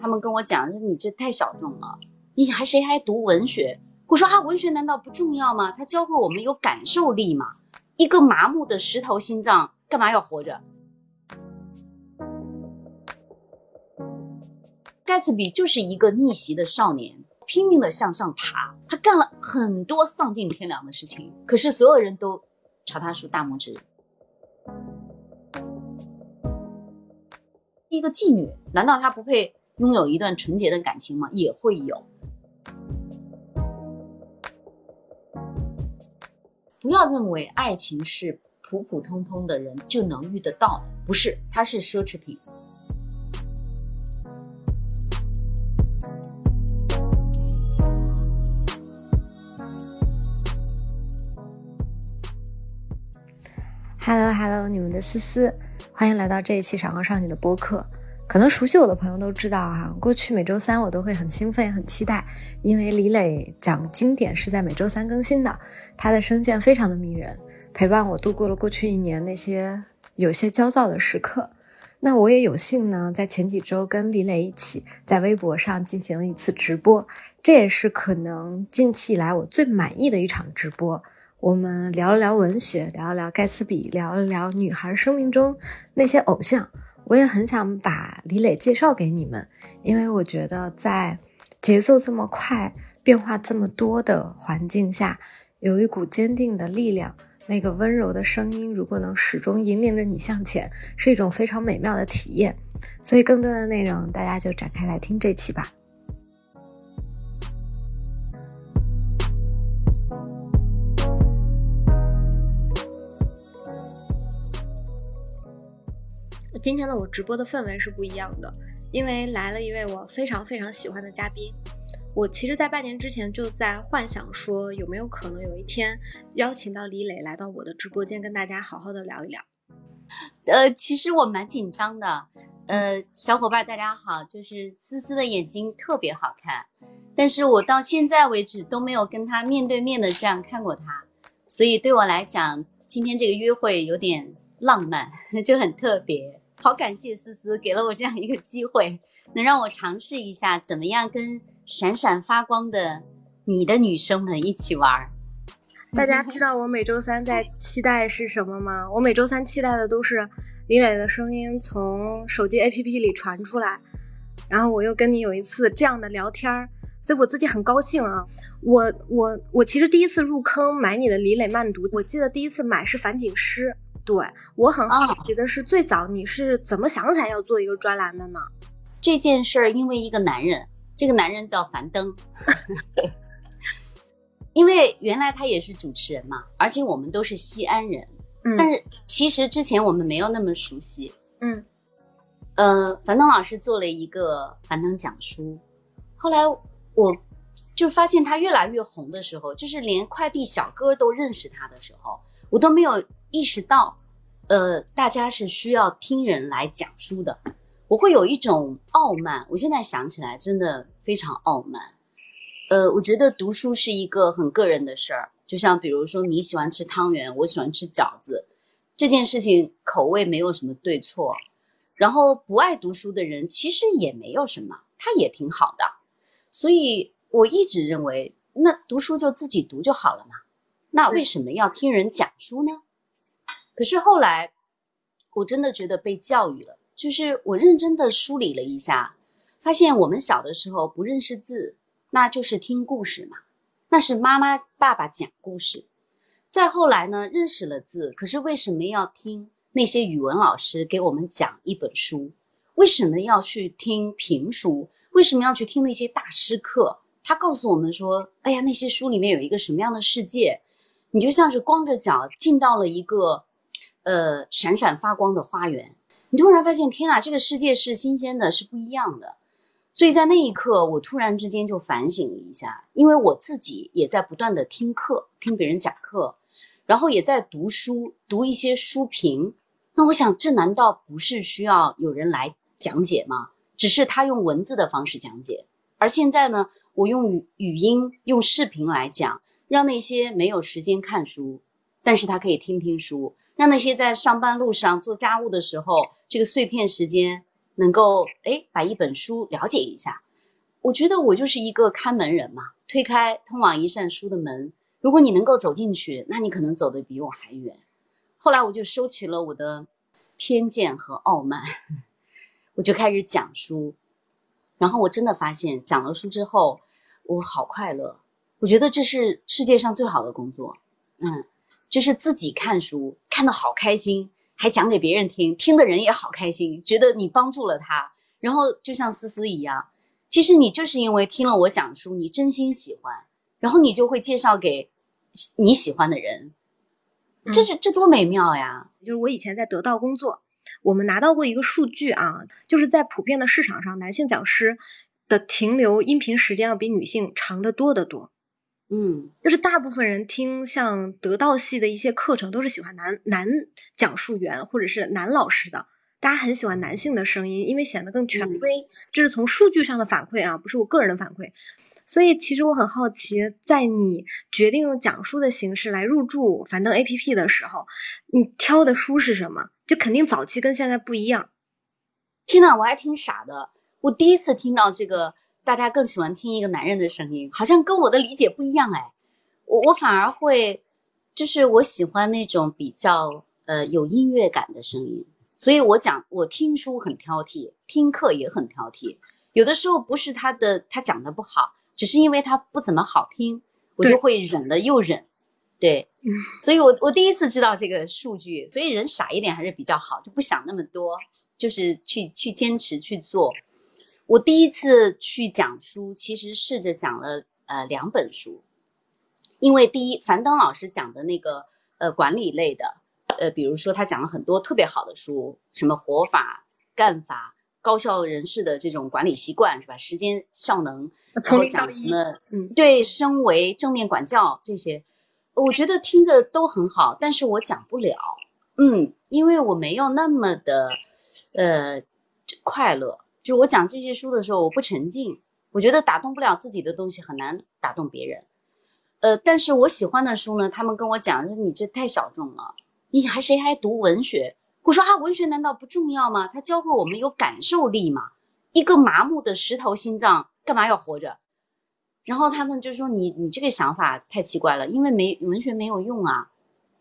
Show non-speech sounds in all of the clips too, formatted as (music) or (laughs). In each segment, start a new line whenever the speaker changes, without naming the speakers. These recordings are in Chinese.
他们跟我讲说你这太小众了，你还谁还读文学？我说啊，文学难道不重要吗？它教会我们有感受力嘛。一个麻木的石头心脏干嘛要活着？盖茨比就是一个逆袭的少年，拼命的向上爬，他干了很多丧尽天良的事情，可是所有人都朝他竖大拇指。一个妓女，难道她不配拥有一段纯洁的感情吗？也会有。不要认为爱情是普普通通的人就能遇得到的，不是，它是奢侈品。
Hello Hello，你们的思思。欢迎来到这一期《闪光少女》的播客。可能熟悉我的朋友都知道哈，过去每周三我都会很兴奋、很期待，因为李磊讲经典是在每周三更新的。他的声线非常的迷人，陪伴我度过了过去一年那些有些焦躁的时刻。那我也有幸呢，在前几周跟李磊一起在微博上进行了一次直播，这也是可能近期以来我最满意的一场直播。我们聊了聊文学，聊了聊盖茨比，聊了聊女孩生命中那些偶像。我也很想把李磊介绍给你们，因为我觉得在节奏这么快、变化这么多的环境下，有一股坚定的力量，那个温柔的声音，如果能始终引领着你向前，是一种非常美妙的体验。所以，更多的内容，大家就展开来听这期吧。今天的我直播的氛围是不一样的，因为来了一位我非常非常喜欢的嘉宾。我其实，在半年之前就在幻想说，有没有可能有一天邀请到李磊来到我的直播间，跟大家好好的聊一聊。
呃，其实我蛮紧张的。呃，小伙伴大家好，就是思思的眼睛特别好看，但是我到现在为止都没有跟他面对面的这样看过他，所以对我来讲，今天这个约会有点浪漫，(laughs) 就很特别。好感谢思思给了我这样一个机会，能让我尝试一下怎么样跟闪闪发光的你的女生们一起玩。
大家知道我每周三在期待是什么吗？我每周三期待的都是李磊的声音从手机 APP 里传出来，然后我又跟你有一次这样的聊天儿，所以我自己很高兴啊。我我我其实第一次入坑买你的李磊慢读，我记得第一次买是樊锦诗。对我很好奇的是，最早你是怎么想起来要做一个专栏的呢？
这件事儿因为一个男人，这个男人叫樊登，(laughs) 因为原来他也是主持人嘛，而且我们都是西安人，但是其实之前我们没有那么熟悉。嗯，呃，樊登老师做了一个樊登讲书，后来我就发现他越来越红的时候，就是连快递小哥都认识他的时候，我都没有意识到。呃，大家是需要听人来讲书的，我会有一种傲慢。我现在想起来，真的非常傲慢。呃，我觉得读书是一个很个人的事儿，就像比如说你喜欢吃汤圆，我喜欢吃饺子，这件事情口味没有什么对错。然后不爱读书的人其实也没有什么，他也挺好的。所以我一直认为，那读书就自己读就好了嘛。那为什么要听人讲书呢？可是后来，我真的觉得被教育了。就是我认真的梳理了一下，发现我们小的时候不认识字，那就是听故事嘛，那是妈妈爸爸讲故事。再后来呢，认识了字，可是为什么要听那些语文老师给我们讲一本书？为什么要去听评书？为什么要去听那些大师课？他告诉我们说：“哎呀，那些书里面有一个什么样的世界？”你就像是光着脚进到了一个。呃，闪闪发光的花园，你突然发现，天啊，这个世界是新鲜的，是不一样的。所以在那一刻，我突然之间就反省了一下，因为我自己也在不断的听课，听别人讲课，然后也在读书，读一些书评。那我想，这难道不是需要有人来讲解吗？只是他用文字的方式讲解，而现在呢，我用语语音、用视频来讲，让那些没有时间看书，但是他可以听听书。让那些在上班路上做家务的时候，这个碎片时间能够哎把一本书了解一下。我觉得我就是一个看门人嘛，推开通往一扇书的门，如果你能够走进去，那你可能走得比我还远。后来我就收起了我的偏见和傲慢，(laughs) 我就开始讲书。然后我真的发现，讲了书之后，我好快乐。我觉得这是世界上最好的工作。嗯，就是自己看书看得好开心，还讲给别人听，听的人也好开心，觉得你帮助了他。然后就像思思一样。其实你就是因为听了我讲书，你真心喜欢，然后你就会介绍给你喜欢的人，这是这多美妙呀！
就是我以前在得到工作，我们拿到过一个数据啊，就是在普遍的市场上，男性讲师的停留音频时间要比女性长得多得多。
嗯，
就是大部分人听像得道系的一些课程，都是喜欢男男讲述员或者是男老师的。大家很喜欢男性的声音，因为显得更权威。这是从数据上的反馈啊，不是我个人的反馈。所以，其实我很好奇，在你决定用讲述的形式来入驻樊登 APP 的时候，你挑的书是什么？就肯定早期跟现在不一样。
天呐，我还挺傻的。我第一次听到这个，大家更喜欢听一个男人的声音，好像跟我的理解不一样哎。我我反而会，就是我喜欢那种比较呃有音乐感的声音。所以我讲，我听书很挑剔，听课也很挑剔。有的时候不是他的他讲的不好，只是因为他不怎么好听，我就会忍了又忍。对，所以我我第一次知道这个数据，所以人傻一点还是比较好，就不想那么多，就是去去坚持去做。我第一次去讲书，其实试着讲了呃两本书，因为第一樊登老师讲的那个呃管理类的。呃，比如说他讲了很多特别好的书，什么活法、干法、高效人士的这种管理习惯，是吧？时间效能，然后讲什么？嗯，对，升维、正面管教这些，我觉得听着都很好，但是我讲不了，嗯，因为我没有那么的，呃，快乐。就我讲这些书的时候，我不沉浸，我觉得打动不了自己的东西，很难打动别人。呃，但是我喜欢的书呢，他们跟我讲说你这太小众了。你还谁还读文学？我说啊，文学难道不重要吗？它教会我们有感受力嘛。一个麻木的石头心脏干嘛要活着？然后他们就说你你这个想法太奇怪了，因为没文学没有用啊。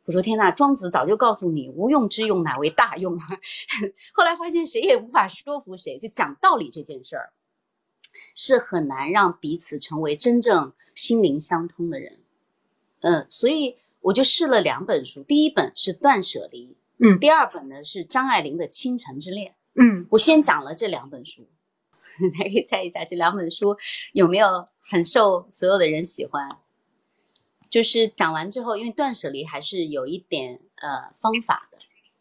我说天呐，庄子早就告诉你，无用之用乃为大用。后来发现谁也无法说服谁，就讲道理这件事儿是很难让彼此成为真正心灵相通的人。嗯，所以。我就试了两本书，第一本是《断舍离》，
嗯，
第二本呢是张爱玲的《倾城之恋》，
嗯，
我先讲了这两本书，(laughs) 大家可以猜一下这两本书有没有很受所有的人喜欢。就是讲完之后，因为断舍离还是有一点呃方法的，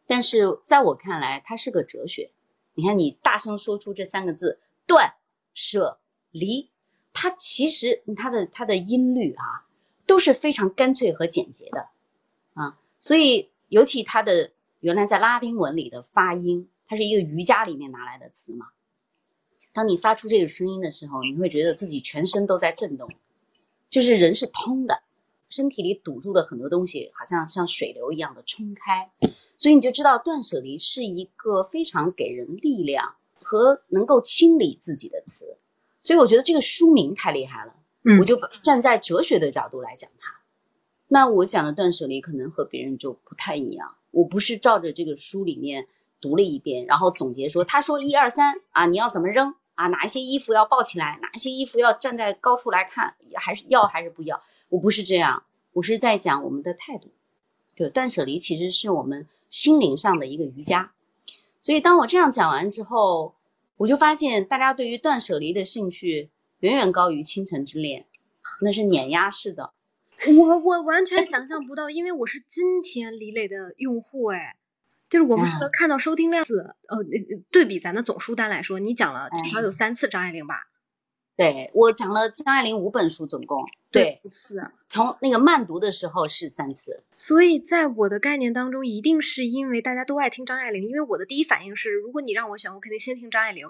但是在我看来，它是个哲学。你看，你大声说出这三个字“断舍离”，它其实它的它的音律啊。都是非常干脆和简洁的，啊，所以尤其它的原来在拉丁文里的发音，它是一个瑜伽里面拿来的词嘛。当你发出这个声音的时候，你会觉得自己全身都在震动，就是人是通的，身体里堵住的很多东西，好像像水流一样的冲开。所以你就知道断舍离是一个非常给人力量和能够清理自己的词。所以我觉得这个书名太厉害了。我就站在哲学的角度来讲它，那我讲的断舍离可能和别人就不太一样。我不是照着这个书里面读了一遍，然后总结说他说一二三啊，你要怎么扔啊？哪一些衣服要抱起来？哪一些衣服要站在高处来看？还是要还是不要？我不是这样，我是在讲我们的态度。就断舍离其实是我们心灵上的一个瑜伽。所以当我这样讲完之后，我就发现大家对于断舍离的兴趣。远远高于《倾城之恋》，那是碾压式的。
我我完全想象不到，因为我是今天李磊的用户，哎，就是我们是能看到收听量字，呃，对比咱的总书单来说，你讲了至少有三次张爱玲吧？
对我讲了张爱玲五本书，总共
对五次，
从那个慢读的时候是三次。
所以在我的概念当中，一定是因为大家都爱听张爱玲，因为我的第一反应是，如果你让我选，我肯定先听张爱玲，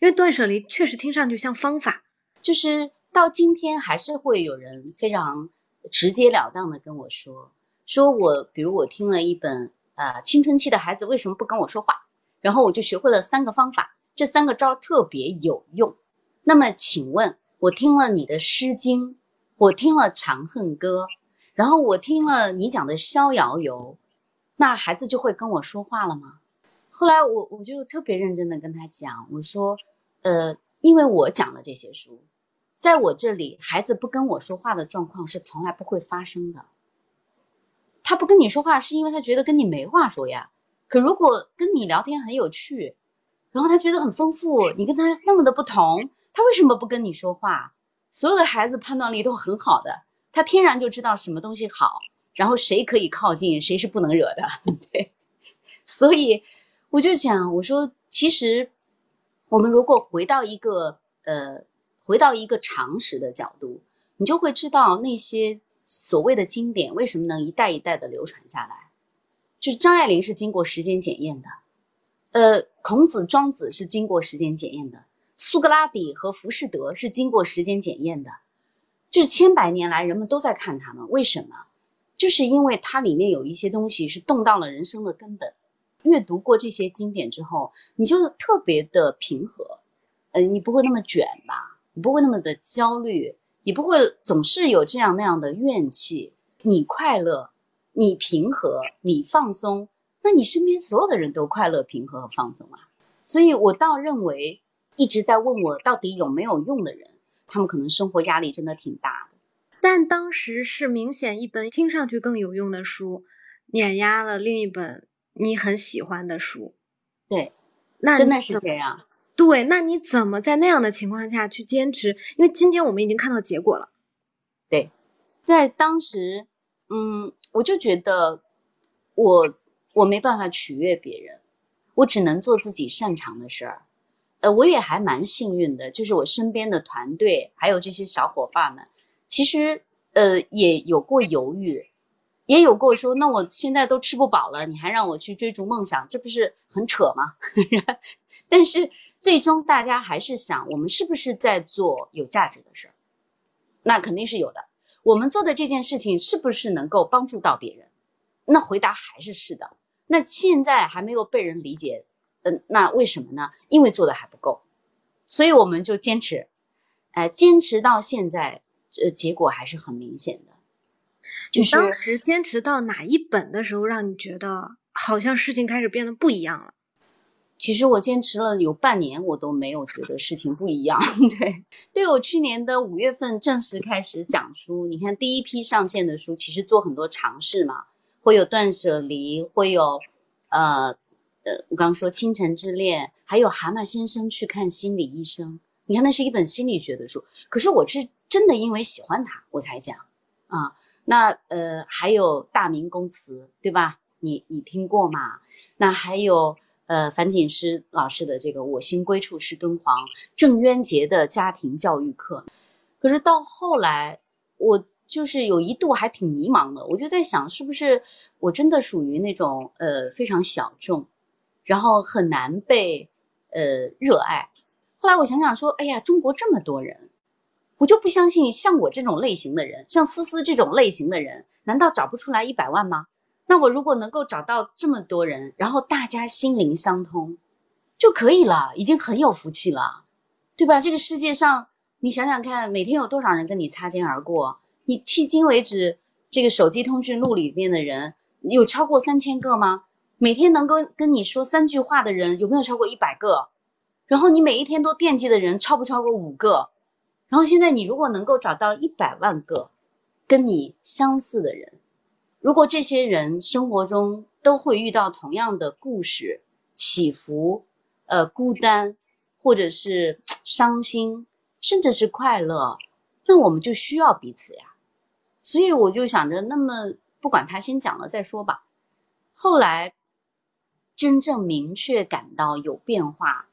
因为断舍离确实听上去像方法。
就是到今天还是会有人非常直截了当的跟我说，说我比如我听了一本呃青春期的孩子为什么不跟我说话，然后我就学会了三个方法，这三个招特别有用。那么，请问，我听了你的《诗经》，我听了《长恨歌》，然后我听了你讲的《逍遥游》，那孩子就会跟我说话了吗？后来我我就特别认真的跟他讲，我说，呃，因为我讲了这些书，在我这里，孩子不跟我说话的状况是从来不会发生的。他不跟你说话，是因为他觉得跟你没话说呀。可如果跟你聊天很有趣，然后他觉得很丰富，你跟他那么的不同，他为什么不跟你说话？所有的孩子判断力都很好的，他天然就知道什么东西好，然后谁可以靠近，谁是不能惹的。(laughs) 对，所以我就讲，我说其实我们如果回到一个呃，回到一个常识的角度，你就会知道那些所谓的经典为什么能一代一代的流传下来。就是张爱玲是经过时间检验的，呃，孔子、庄子是经过时间检验的，苏格拉底和浮士德是经过时间检验的，就是千百年来人们都在看他们，为什么？就是因为它里面有一些东西是动到了人生的根本。阅读过这些经典之后，你就特别的平和，呃，你不会那么卷吧？你不会那么的焦虑，你不会总是有这样那样的怨气，你快乐。你平和，你放松，那你身边所有的人都快乐、平和和放松啊。所以我倒认为，一直在问我到底有没有用的人，他们可能生活压力真的挺大的。
但当时是明显一本听上去更有用的书，碾压了另一本你很喜欢的书。
对，那真的是这样。
对，那你怎么在那样的情况下去坚持？因为今天我们已经看到结果了。
对，在当时，嗯。我就觉得，我我没办法取悦别人，我只能做自己擅长的事儿。呃，我也还蛮幸运的，就是我身边的团队还有这些小伙伴们，其实呃也有过犹豫，也有过说，那我现在都吃不饱了，你还让我去追逐梦想，这不是很扯吗？(laughs) 但是最终大家还是想，我们是不是在做有价值的事儿？那肯定是有的。我们做的这件事情是不是能够帮助到别人？那回答还是是的。那现在还没有被人理解，嗯，那为什么呢？因为做的还不够，所以我们就坚持，哎，坚持到现在，这结果还是很明显的。
你当时坚持到哪一本的时候，让你觉得好像事情开始变得不一样了？
其实我坚持了有半年，我都没有觉得事情不一样。(laughs) 对，对我去年的五月份正式开始讲书，你看第一批上线的书，其实做很多尝试嘛，会有断舍离，会有，呃，呃，我刚说倾城之恋，还有蛤蟆先生去看心理医生。你看那是一本心理学的书，可是我是真的因为喜欢它我才讲啊。那呃，还有大明宫词，对吧？你你听过吗？那还有。呃，樊锦诗老师的这个“我心归处是敦煌”，郑渊洁的家庭教育课，可是到后来，我就是有一度还挺迷茫的，我就在想，是不是我真的属于那种呃非常小众，然后很难被呃热爱。后来我想想说，哎呀，中国这么多人，我就不相信像我这种类型的人，像思思这种类型的人，难道找不出来一百万吗？那我如果能够找到这么多人，然后大家心灵相通，就可以了，已经很有福气了，对吧？这个世界上，你想想看，每天有多少人跟你擦肩而过？你迄今为止，这个手机通讯录里面的人有超过三千个吗？每天能够跟你说三句话的人有没有超过一百个？然后你每一天都惦记的人超不超过五个？然后现在你如果能够找到一百万个跟你相似的人。如果这些人生活中都会遇到同样的故事起伏，呃，孤单，或者是伤心，甚至是快乐，那我们就需要彼此呀。所以我就想着，那么不管他先讲了再说吧。后来真正明确感到有变化，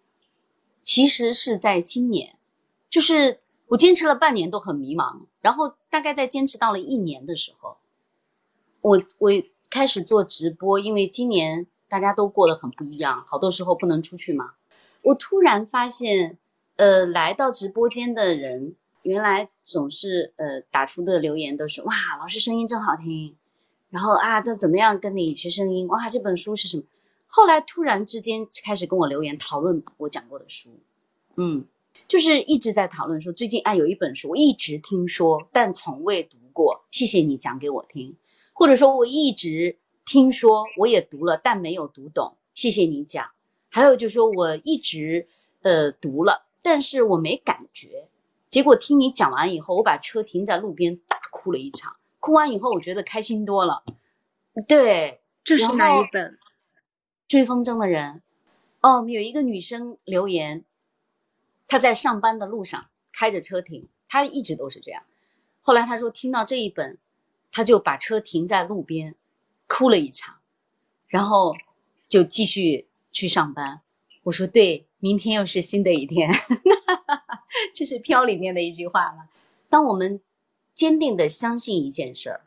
其实是在今年，就是我坚持了半年都很迷茫，然后大概在坚持到了一年的时候。我我开始做直播，因为今年大家都过得很不一样，好多时候不能出去嘛。我突然发现，呃，来到直播间的人，原来总是呃打出的留言都是哇，老师声音真好听，然后啊，他怎么样跟你学声音？哇，这本书是什么？后来突然之间开始跟我留言讨论我讲过的书，嗯，就是一直在讨论说最近哎有一本书我一直听说但从未读过，谢谢你讲给我听，或者说我一直听说我也读了但没有读懂，谢谢你讲。还有就是说我一直呃读了，但是我没感觉，结果听你讲完以后，我把车停在路边大哭了一场，哭完以后我觉得开心多了。对，
这是哪一本？
追风筝的人，哦，有一个女生留言，她在上班的路上开着车停，她一直都是这样。后来她说听到这一本，她就把车停在路边，哭了一场，然后就继续去上班。我说对，明天又是新的一天，(laughs) 这是飘里面的一句话了。当我们坚定的相信一件事儿，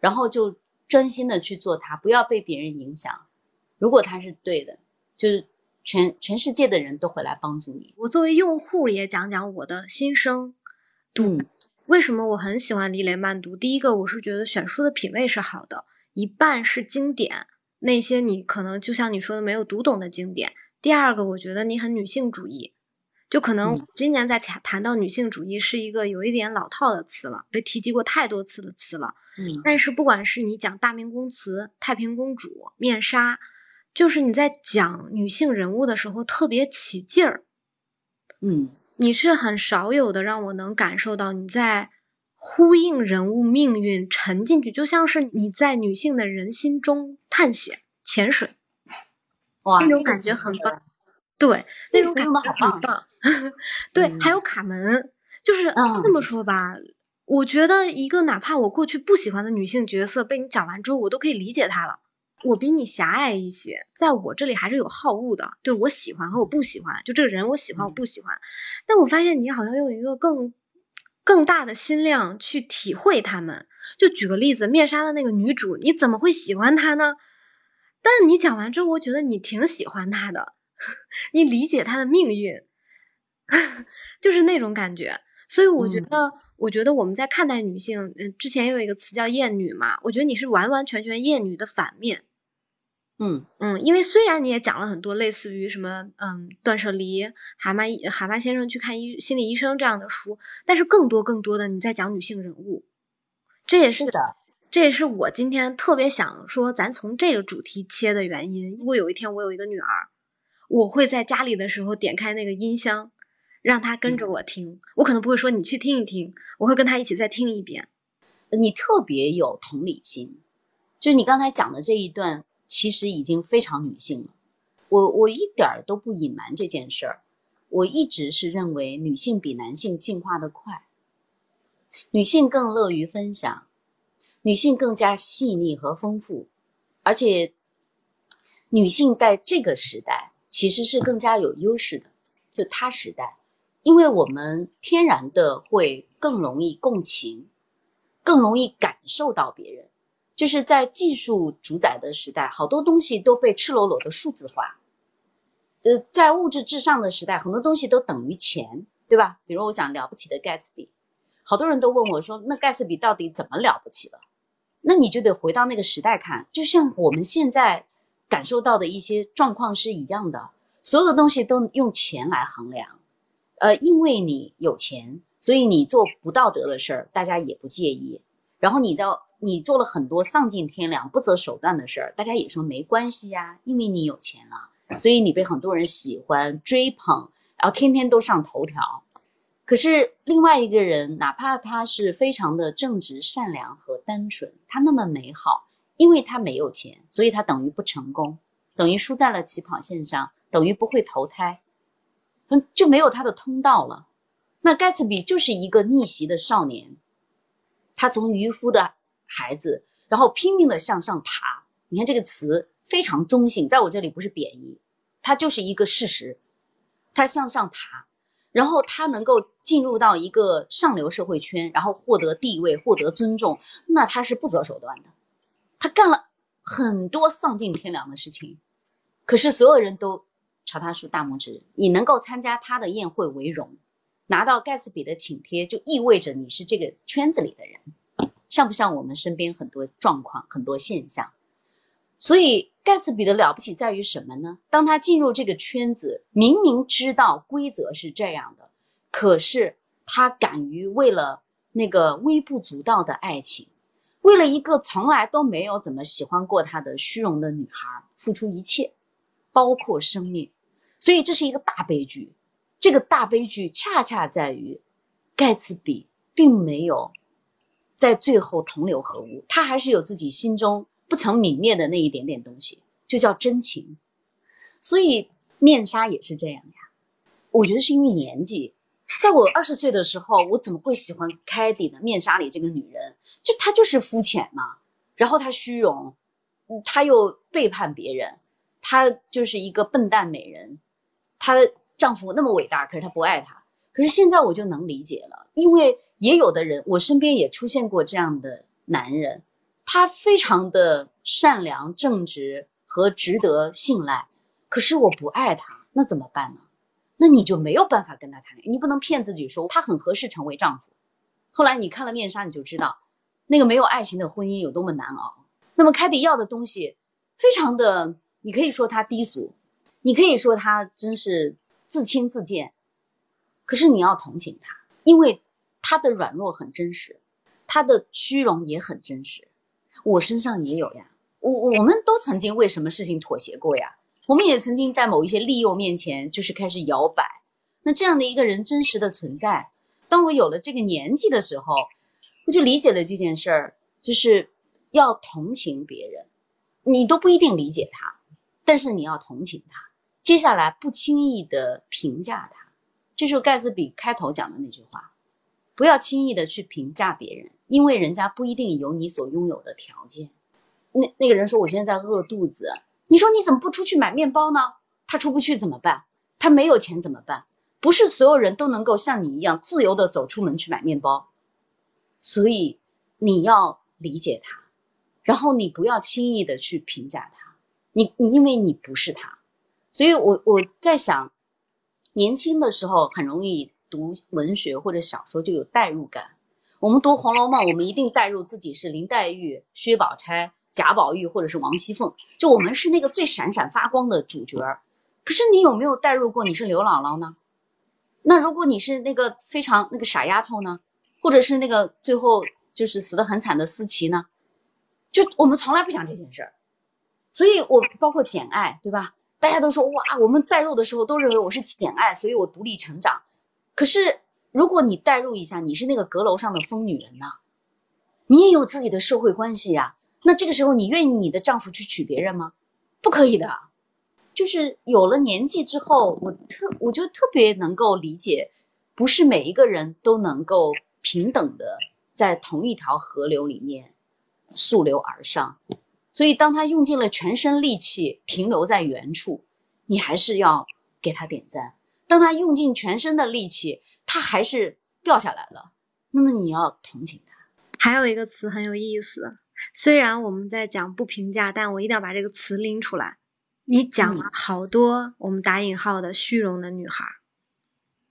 然后就专心的去做它，不要被别人影响。如果它是对的，就是全全世界的人都会来帮助你。
我作为用户也讲讲我的心声。读为什么我很喜欢李雷慢读？第一个，我是觉得选书的品味是好的，一半是经典，那些你可能就像你说的没有读懂的经典。第二个，我觉得你很女性主义，就可能今年在谈谈到女性主义是一个有一点老套的词了，被提及过太多次的词了。嗯，但是不管是你讲大明宫词、太平公主、面纱。就是你在讲女性人物的时候特别起劲儿，
嗯，
你是很少有的让我能感受到你在呼应人物命运沉进去，就像是你在女性的人心中探险潜水，
哇，
那种感觉很棒，对，那种感觉很棒，对，还有卡门，就是这么说吧，我觉得一个哪怕我过去不喜欢的女性角色被你讲完之后，我都可以理解她了。我比你狭隘一些，在我这里还是有好恶的，就是我喜欢和我不喜欢，就这个人我喜欢我不喜欢，但我发现你好像用一个更更大的心量去体会他们。就举个例子，面纱的那个女主，你怎么会喜欢她呢？但你讲完之后，我觉得你挺喜欢她的，(laughs) 你理解她的命运，(laughs) 就是那种感觉。所以我觉得。我觉得我们在看待女性，嗯，之前有一个词叫厌女嘛，我觉得你是完完全全厌女的反面，
嗯
嗯，因为虽然你也讲了很多类似于什么，嗯，断舍离、蛤蟆蛤蟆先生去看医心理医生这样的书，但是更多更多的你在讲女性人物，这也是
的，
这也是我今天特别想说，咱从这个主题切的原因。如果有一天我有一个女儿，我会在家里的时候点开那个音箱。让她跟着我听，我可能不会说你去听一听，我会跟她一起再听一遍。
你特别有同理心，就是你刚才讲的这一段，其实已经非常女性了。我我一点儿都不隐瞒这件事儿，我一直是认为女性比男性进化的快，女性更乐于分享，女性更加细腻和丰富，而且女性在这个时代其实是更加有优势的，就她时代。因为我们天然的会更容易共情，更容易感受到别人，就是在技术主宰的时代，好多东西都被赤裸裸的数字化。呃，在物质至上的时代，很多东西都等于钱，对吧？比如我讲了不起的盖茨比，好多人都问我说，那盖茨比到底怎么了不起了？那你就得回到那个时代看，就像我们现在感受到的一些状况是一样的，所有的东西都用钱来衡量。呃，因为你有钱，所以你做不道德的事儿，大家也不介意。然后你在你做了很多丧尽天良、不择手段的事儿，大家也说没关系呀，因为你有钱了，所以你被很多人喜欢追捧，然后天天都上头条。可是另外一个人，哪怕他是非常的正直、善良和单纯，他那么美好，因为他没有钱，所以他等于不成功，等于输在了起跑线上，等于不会投胎。嗯就没有他的通道了。那盖茨比就是一个逆袭的少年，他从渔夫的孩子，然后拼命的向上爬。你看这个词非常中性，在我这里不是贬义，它就是一个事实。他向上爬，然后他能够进入到一个上流社会圈，然后获得地位、获得尊重，那他是不择手段的。他干了很多丧尽天良的事情，可是所有人都。朝他竖大拇指，以能够参加他的宴会为荣，拿到盖茨比的请帖，就意味着你是这个圈子里的人，像不像我们身边很多状况、很多现象？所以盖茨比的了不起在于什么呢？当他进入这个圈子，明明知道规则是这样的，可是他敢于为了那个微不足道的爱情，为了一个从来都没有怎么喜欢过他的虚荣的女孩，付出一切，包括生命。所以这是一个大悲剧。这个大悲剧恰恰在于，盖茨比并没有在最后同流合污，他还是有自己心中不曾泯灭的那一点点东西，就叫真情。所以面纱也是这样呀。我觉得是因为年纪，在我二十岁的时候，我怎么会喜欢凯蒂呢？面纱里这个女人，就她就是肤浅嘛，然后她虚荣，她又背叛别人，她就是一个笨蛋美人，她。丈夫那么伟大，可是她不爱她。可是现在我就能理解了，因为也有的人，我身边也出现过这样的男人，他非常的善良、正直和值得信赖。可是我不爱他，那怎么办呢？那你就没有办法跟他谈恋爱。你不能骗自己说他很合适成为丈夫。后来你看了面纱，你就知道那个没有爱情的婚姻有多么难熬。那么凯蒂要的东西，非常的，你可以说他低俗，你可以说他真是。自轻自贱，可是你要同情他，因为他的软弱很真实，他的虚荣也很真实。我身上也有呀，我我们都曾经为什么事情妥协过呀？我们也曾经在某一些利诱面前就是开始摇摆。那这样的一个人真实的存在，当我有了这个年纪的时候，我就理解了这件事儿，就是要同情别人，你都不一定理解他，但是你要同情他。接下来不轻易的评价他，这是盖茨比开头讲的那句话：不要轻易的去评价别人，因为人家不一定有你所拥有的条件。那那个人说：“我现在在饿肚子。”你说你怎么不出去买面包呢？他出不去怎么办？他没有钱怎么办？不是所有人都能够像你一样自由的走出门去买面包，所以你要理解他，然后你不要轻易的去评价他，你你因为你不是他。所以，我我在想，年轻的时候很容易读文学或者小说就有代入感。我们读《红楼梦》，我们一定代入自己是林黛玉、薛宝钗、贾宝玉，或者是王熙凤，就我们是那个最闪闪发光的主角。可是，你有没有代入过你是刘姥姥呢？那如果你是那个非常那个傻丫头呢？或者是那个最后就是死得很惨的思琪呢？就我们从来不想这件事儿。所以，我包括《简爱》，对吧？大家都说哇，我们代入的时候都认为我是简爱，所以我独立成长。可是如果你代入一下，你是那个阁楼上的疯女人呢？你也有自己的社会关系呀。那这个时候你愿意你的丈夫去娶别人吗？不可以的。就是有了年纪之后，我特我就特别能够理解，不是每一个人都能够平等的在同一条河流里面溯流而上。所以，当他用尽了全身力气停留在原处，你还是要给他点赞；当他用尽全身的力气，他还是掉下来了，那么你要同情他。
还有一个词很有意思，虽然我们在讲不评价，但我一定要把这个词拎出来。你讲了好多我们打引号的虚荣的女孩，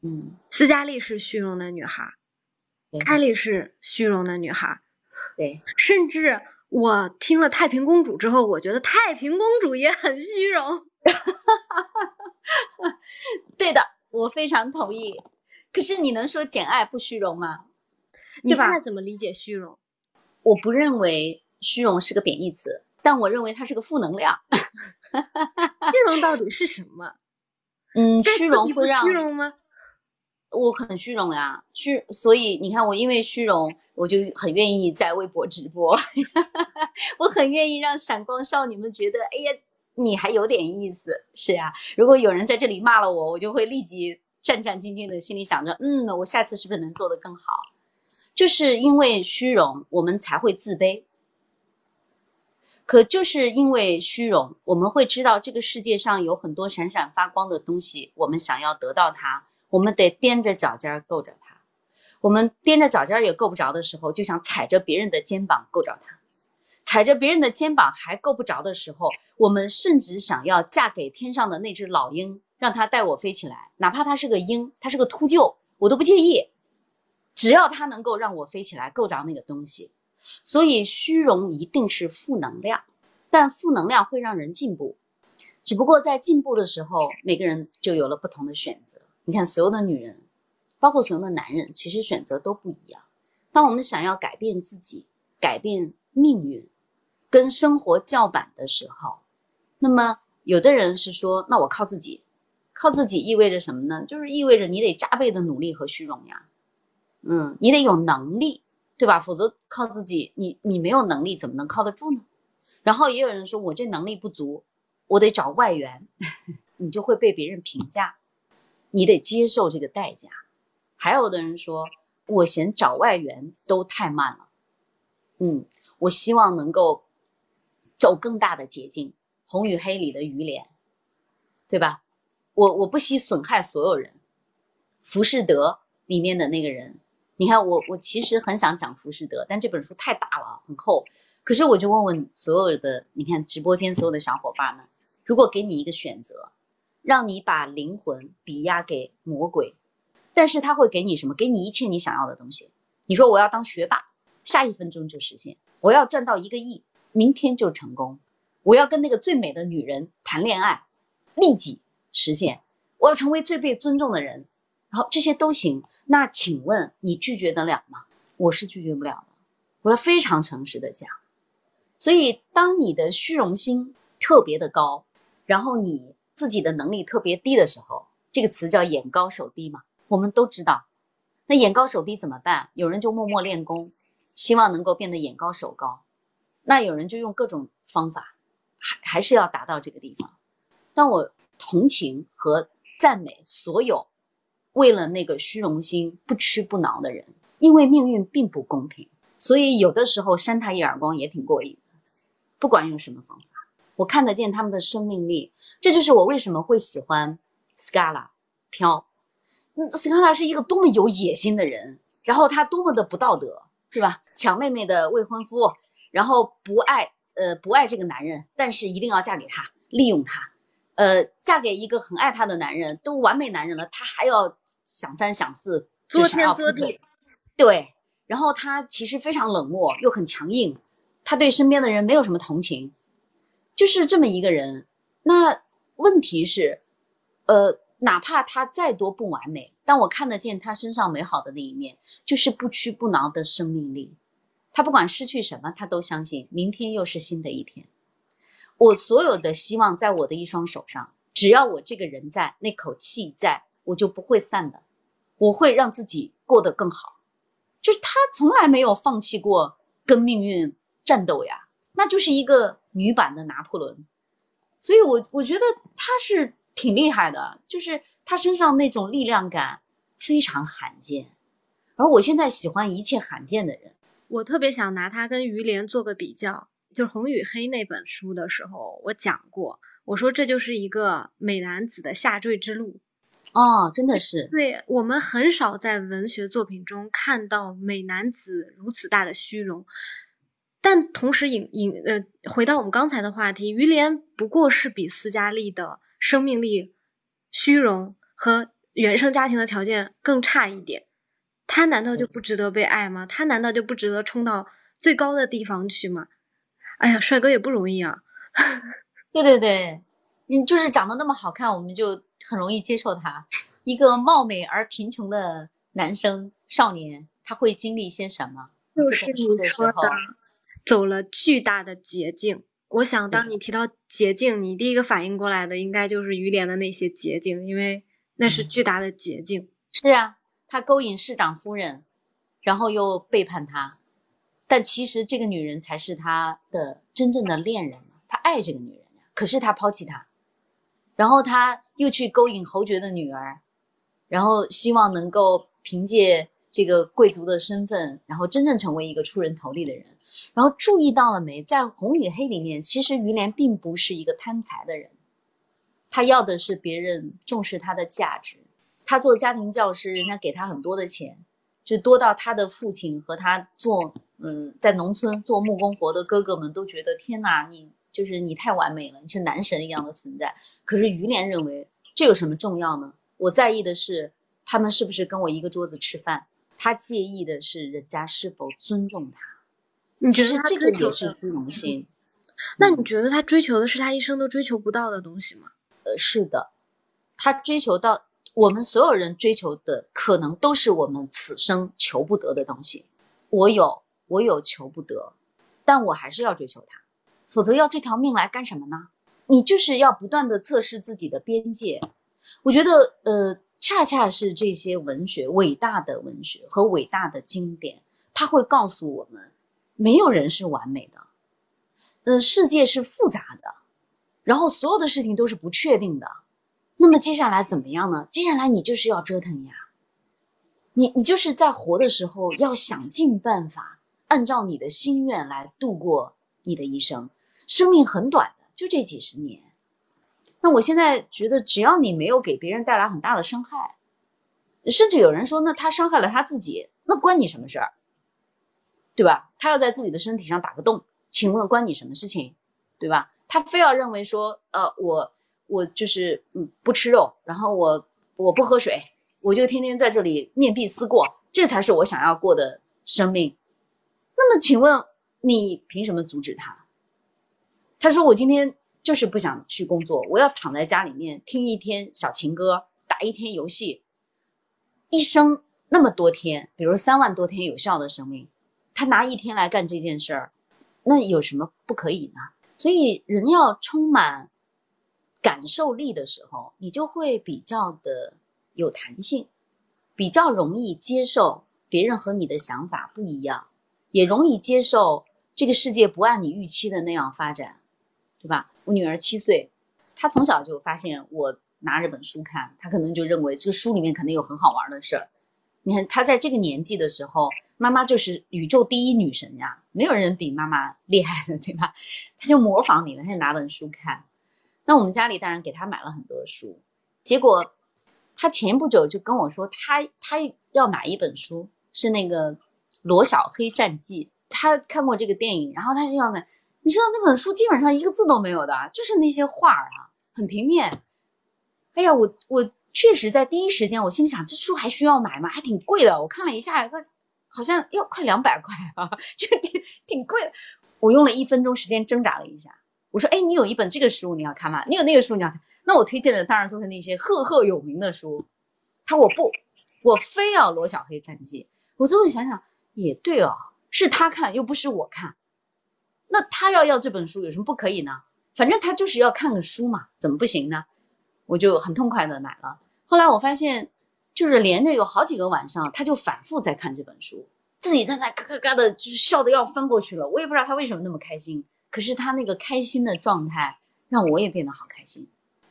嗯，
斯嘉丽是虚荣的女孩，凯莉是虚荣的女孩，
对，(laughs)
甚至。我听了太平公主之后，我觉得太平公主也很虚荣。(laughs)
对的，我非常同意。可是你能说简爱不虚荣吗？
你现在怎么理解虚荣？
我不认为虚荣是个贬义词，但我认为它是个负能量。(laughs)
虚荣到底是什么？
嗯，虚荣会让
虚荣吗？
我很虚荣呀，虚，所以你看，我因为虚荣，我就很愿意在微博直播，(laughs) 我很愿意让闪光少女们觉得，哎呀，你还有点意思，是呀。如果有人在这里骂了我，我就会立即战战兢兢的，心里想着，嗯，我下次是不是能做得更好？就是因为虚荣，我们才会自卑。可就是因为虚荣，我们会知道这个世界上有很多闪闪发光的东西，我们想要得到它。我们得踮着脚尖够着它，我们踮着脚尖也够不着的时候，就想踩着别人的肩膀够着他；踩着别人的肩膀还够不着的时候，我们甚至想要嫁给天上的那只老鹰，让它带我飞起来，哪怕它是个鹰，它是个秃鹫，我都不介意，只要它能够让我飞起来，够着那个东西。所以，虚荣一定是负能量。但负能量会让人进步。只不过在进步的时候，每个人就有了不同的选择。你看，所有的女人，包括所有的男人，其实选择都不一样。当我们想要改变自己、改变命运，跟生活叫板的时候，那么有的人是说：“那我靠自己。”靠自己意味着什么呢？就是意味着你得加倍的努力和虚荣呀。嗯，你得有能力，对吧？否则靠自己，你你没有能力，怎么能靠得住呢？然后也有人说我这能力不足，我得找外援，(laughs) 你就会被别人评价，你得接受这个代价。还有的人说，我嫌找外援都太慢了，嗯，我希望能够走更大的捷径，《红与黑》里的于连，对吧？我我不惜损害所有人，《浮士德》里面的那个人。你看我，我其实很想讲浮士德，但这本书太大了，很厚。可是我就问问所有的，你看直播间所有的小伙伴们，如果给你一个选择，让你把灵魂抵押给魔鬼，但是他会给你什么？给你一切你想要的东西。你说我要当学霸，下一分钟就实现；我要赚到一个亿，明天就成功；我要跟那个最美的女人谈恋爱，立即实现；我要成为最被尊重的人。然后这些都行，那请问你拒绝得了吗？我是拒绝不了的，我要非常诚实的讲。所以，当你的虚荣心特别的高，然后你自己的能力特别低的时候，这个词叫眼高手低嘛？我们都知道，那眼高手低怎么办？有人就默默练功，希望能够变得眼高手高；那有人就用各种方法，还还是要达到这个地方。但我同情和赞美所有。为了那个虚荣心不屈不挠的人，因为命运并不公平，所以有的时候扇他一耳光也挺过瘾。不管用什么方法，我看得见他们的生命力。这就是我为什么会喜欢 Scala 飘。嗯，Scala 是一个多么有野心的人，然后他多么的不道德，是吧？抢妹妹的未婚夫，然后不爱呃不爱这个男人，但是一定要嫁给他，利用他。呃，嫁给一个很爱她的男人，都完美男人了，她还要想三想四，
作天作地。
对，然后他其实非常冷漠，又很强硬，他对身边的人没有什么同情，就是这么一个人。那问题是，呃，哪怕他再多不完美，但我看得见他身上美好的那一面，就是不屈不挠的生命力。他不管失去什么，他都相信明天又是新的一天。我所有的希望在我的一双手上，只要我这个人在，那口气在，我就不会散的。我会让自己过得更好，就是他从来没有放弃过跟命运战斗呀，那就是一个女版的拿破仑。所以，我我觉得他是挺厉害的，就是他身上那种力量感非常罕见。而我现在喜欢一切罕见的人，
我特别想拿它跟于连做个比较。就是《红与黑》那本书的时候，我讲过，我说这就是一个美男子的下坠之路。
哦，真的是。
对我们很少在文学作品中看到美男子如此大的虚荣，但同时引引呃，回到我们刚才的话题，于连不过是比斯嘉丽的生命力、虚荣和原生家庭的条件更差一点，他难道就不值得被爱吗？他难道就不值得冲到最高的地方去吗？哎呀，帅哥也不容易啊！
对对对，你就是长得那么好看，我们就很容易接受他。一个貌美而贫穷的男生少年，他会经历些什么？
就是你说的，走了巨大的捷径。我想，当你提到捷径，你第一个反应过来的应该就是于连的那些捷径，因为那是巨大的捷径。
是啊，他勾引市长夫人，然后又背叛他。但其实这个女人才是他的真正的恋人，他爱这个女人。可是他抛弃她，然后他又去勾引侯爵的女儿，然后希望能够凭借这个贵族的身份，然后真正成为一个出人头地的人。然后注意到了没，在红与黑里面，其实于连并不是一个贪财的人，他要的是别人重视他的价值。他做家庭教师，人家给他很多的钱。就多到他的父亲和他做，嗯，在农村做木工活的哥哥们都觉得天哪，你就是你太完美了，你是男神一样的存在。可是于连认为这有什么重要呢？我在意的是他们是不是跟我一个桌子吃饭，他介意的是人家是否尊重他。其实这个也是虚荣心。
那你觉得他追求的是他一生都追求不到的东西吗？
呃，是的，他追求到我们所有人追求的，可能都是我们此生求不得的东西。我有，我有求不得，但我还是要追求它，否则要这条命来干什么呢？你就是要不断的测试自己的边界。我觉得，呃，恰恰是这些文学，伟大的文学和伟大的经典，它会告诉我们，没有人是完美的，嗯，世界是复杂的，然后所有的事情都是不确定的。那么接下来怎么样呢？接下来你就是要折腾呀。你你就是在活的时候，要想尽办法，按照你的心愿来度过你的一生。生命很短的，就这几十年。那我现在觉得，只要你没有给别人带来很大的伤害，甚至有人说，那他伤害了他自己，那关你什么事儿？对吧？他要在自己的身体上打个洞，请问关你什么事情？对吧？他非要认为说，呃，我我就是嗯不吃肉，然后我我不喝水。我就天天在这里面壁思过，这才是我想要过的生命。那么，请问你凭什么阻止他？他说：“我今天就是不想去工作，我要躺在家里面听一天小情歌，打一天游戏。一生那么多天，比如三万多天有效的生命，他拿一天来干这件事儿，那有什么不可以呢？所以，人要充满感受力的时候，你就会比较的。”有弹性，比较容易接受别人和你的想法不一样，也容易接受这个世界不按你预期的那样发展，对吧？我女儿七岁，她从小就发现我拿着本书看，她可能就认为这个书里面肯定有很好玩的事儿。你看她在这个年纪的时候，妈妈就是宇宙第一女神呀，没有人比妈妈厉害的，对吧？她就模仿你们，她就拿本书看。那我们家里当然给他买了很多书，结果。他前不久就跟我说，他他要买一本书，是那个《罗小黑战记》。他看过这个电影，然后他就要买。你知道那本书基本上一个字都没有的，就是那些画儿啊，很平面。哎呀，我我确实在第一时间，我心里想，这书还需要买吗？还挺贵的。我看了一下，好像要快两百块啊，(laughs) 就挺挺贵的。我用了一分钟时间挣扎了一下，我说：“哎，你有一本这个书，你要看吗？你有那个书，你要看。”那我推荐的当然都是那些赫赫有名的书，他我不，我非要罗小黑战记。我最后想想也对哦，是他看又不是我看，那他要要这本书有什么不可以呢？反正他就是要看个书嘛，怎么不行呢？我就很痛快的买了。后来我发现，就是连着有好几个晚上，他就反复在看这本书，自己在那嘎嘎嘎的，就是笑得要翻过去了。我也不知道他为什么那么开心，可是他那个开心的状态让我也变得好开心。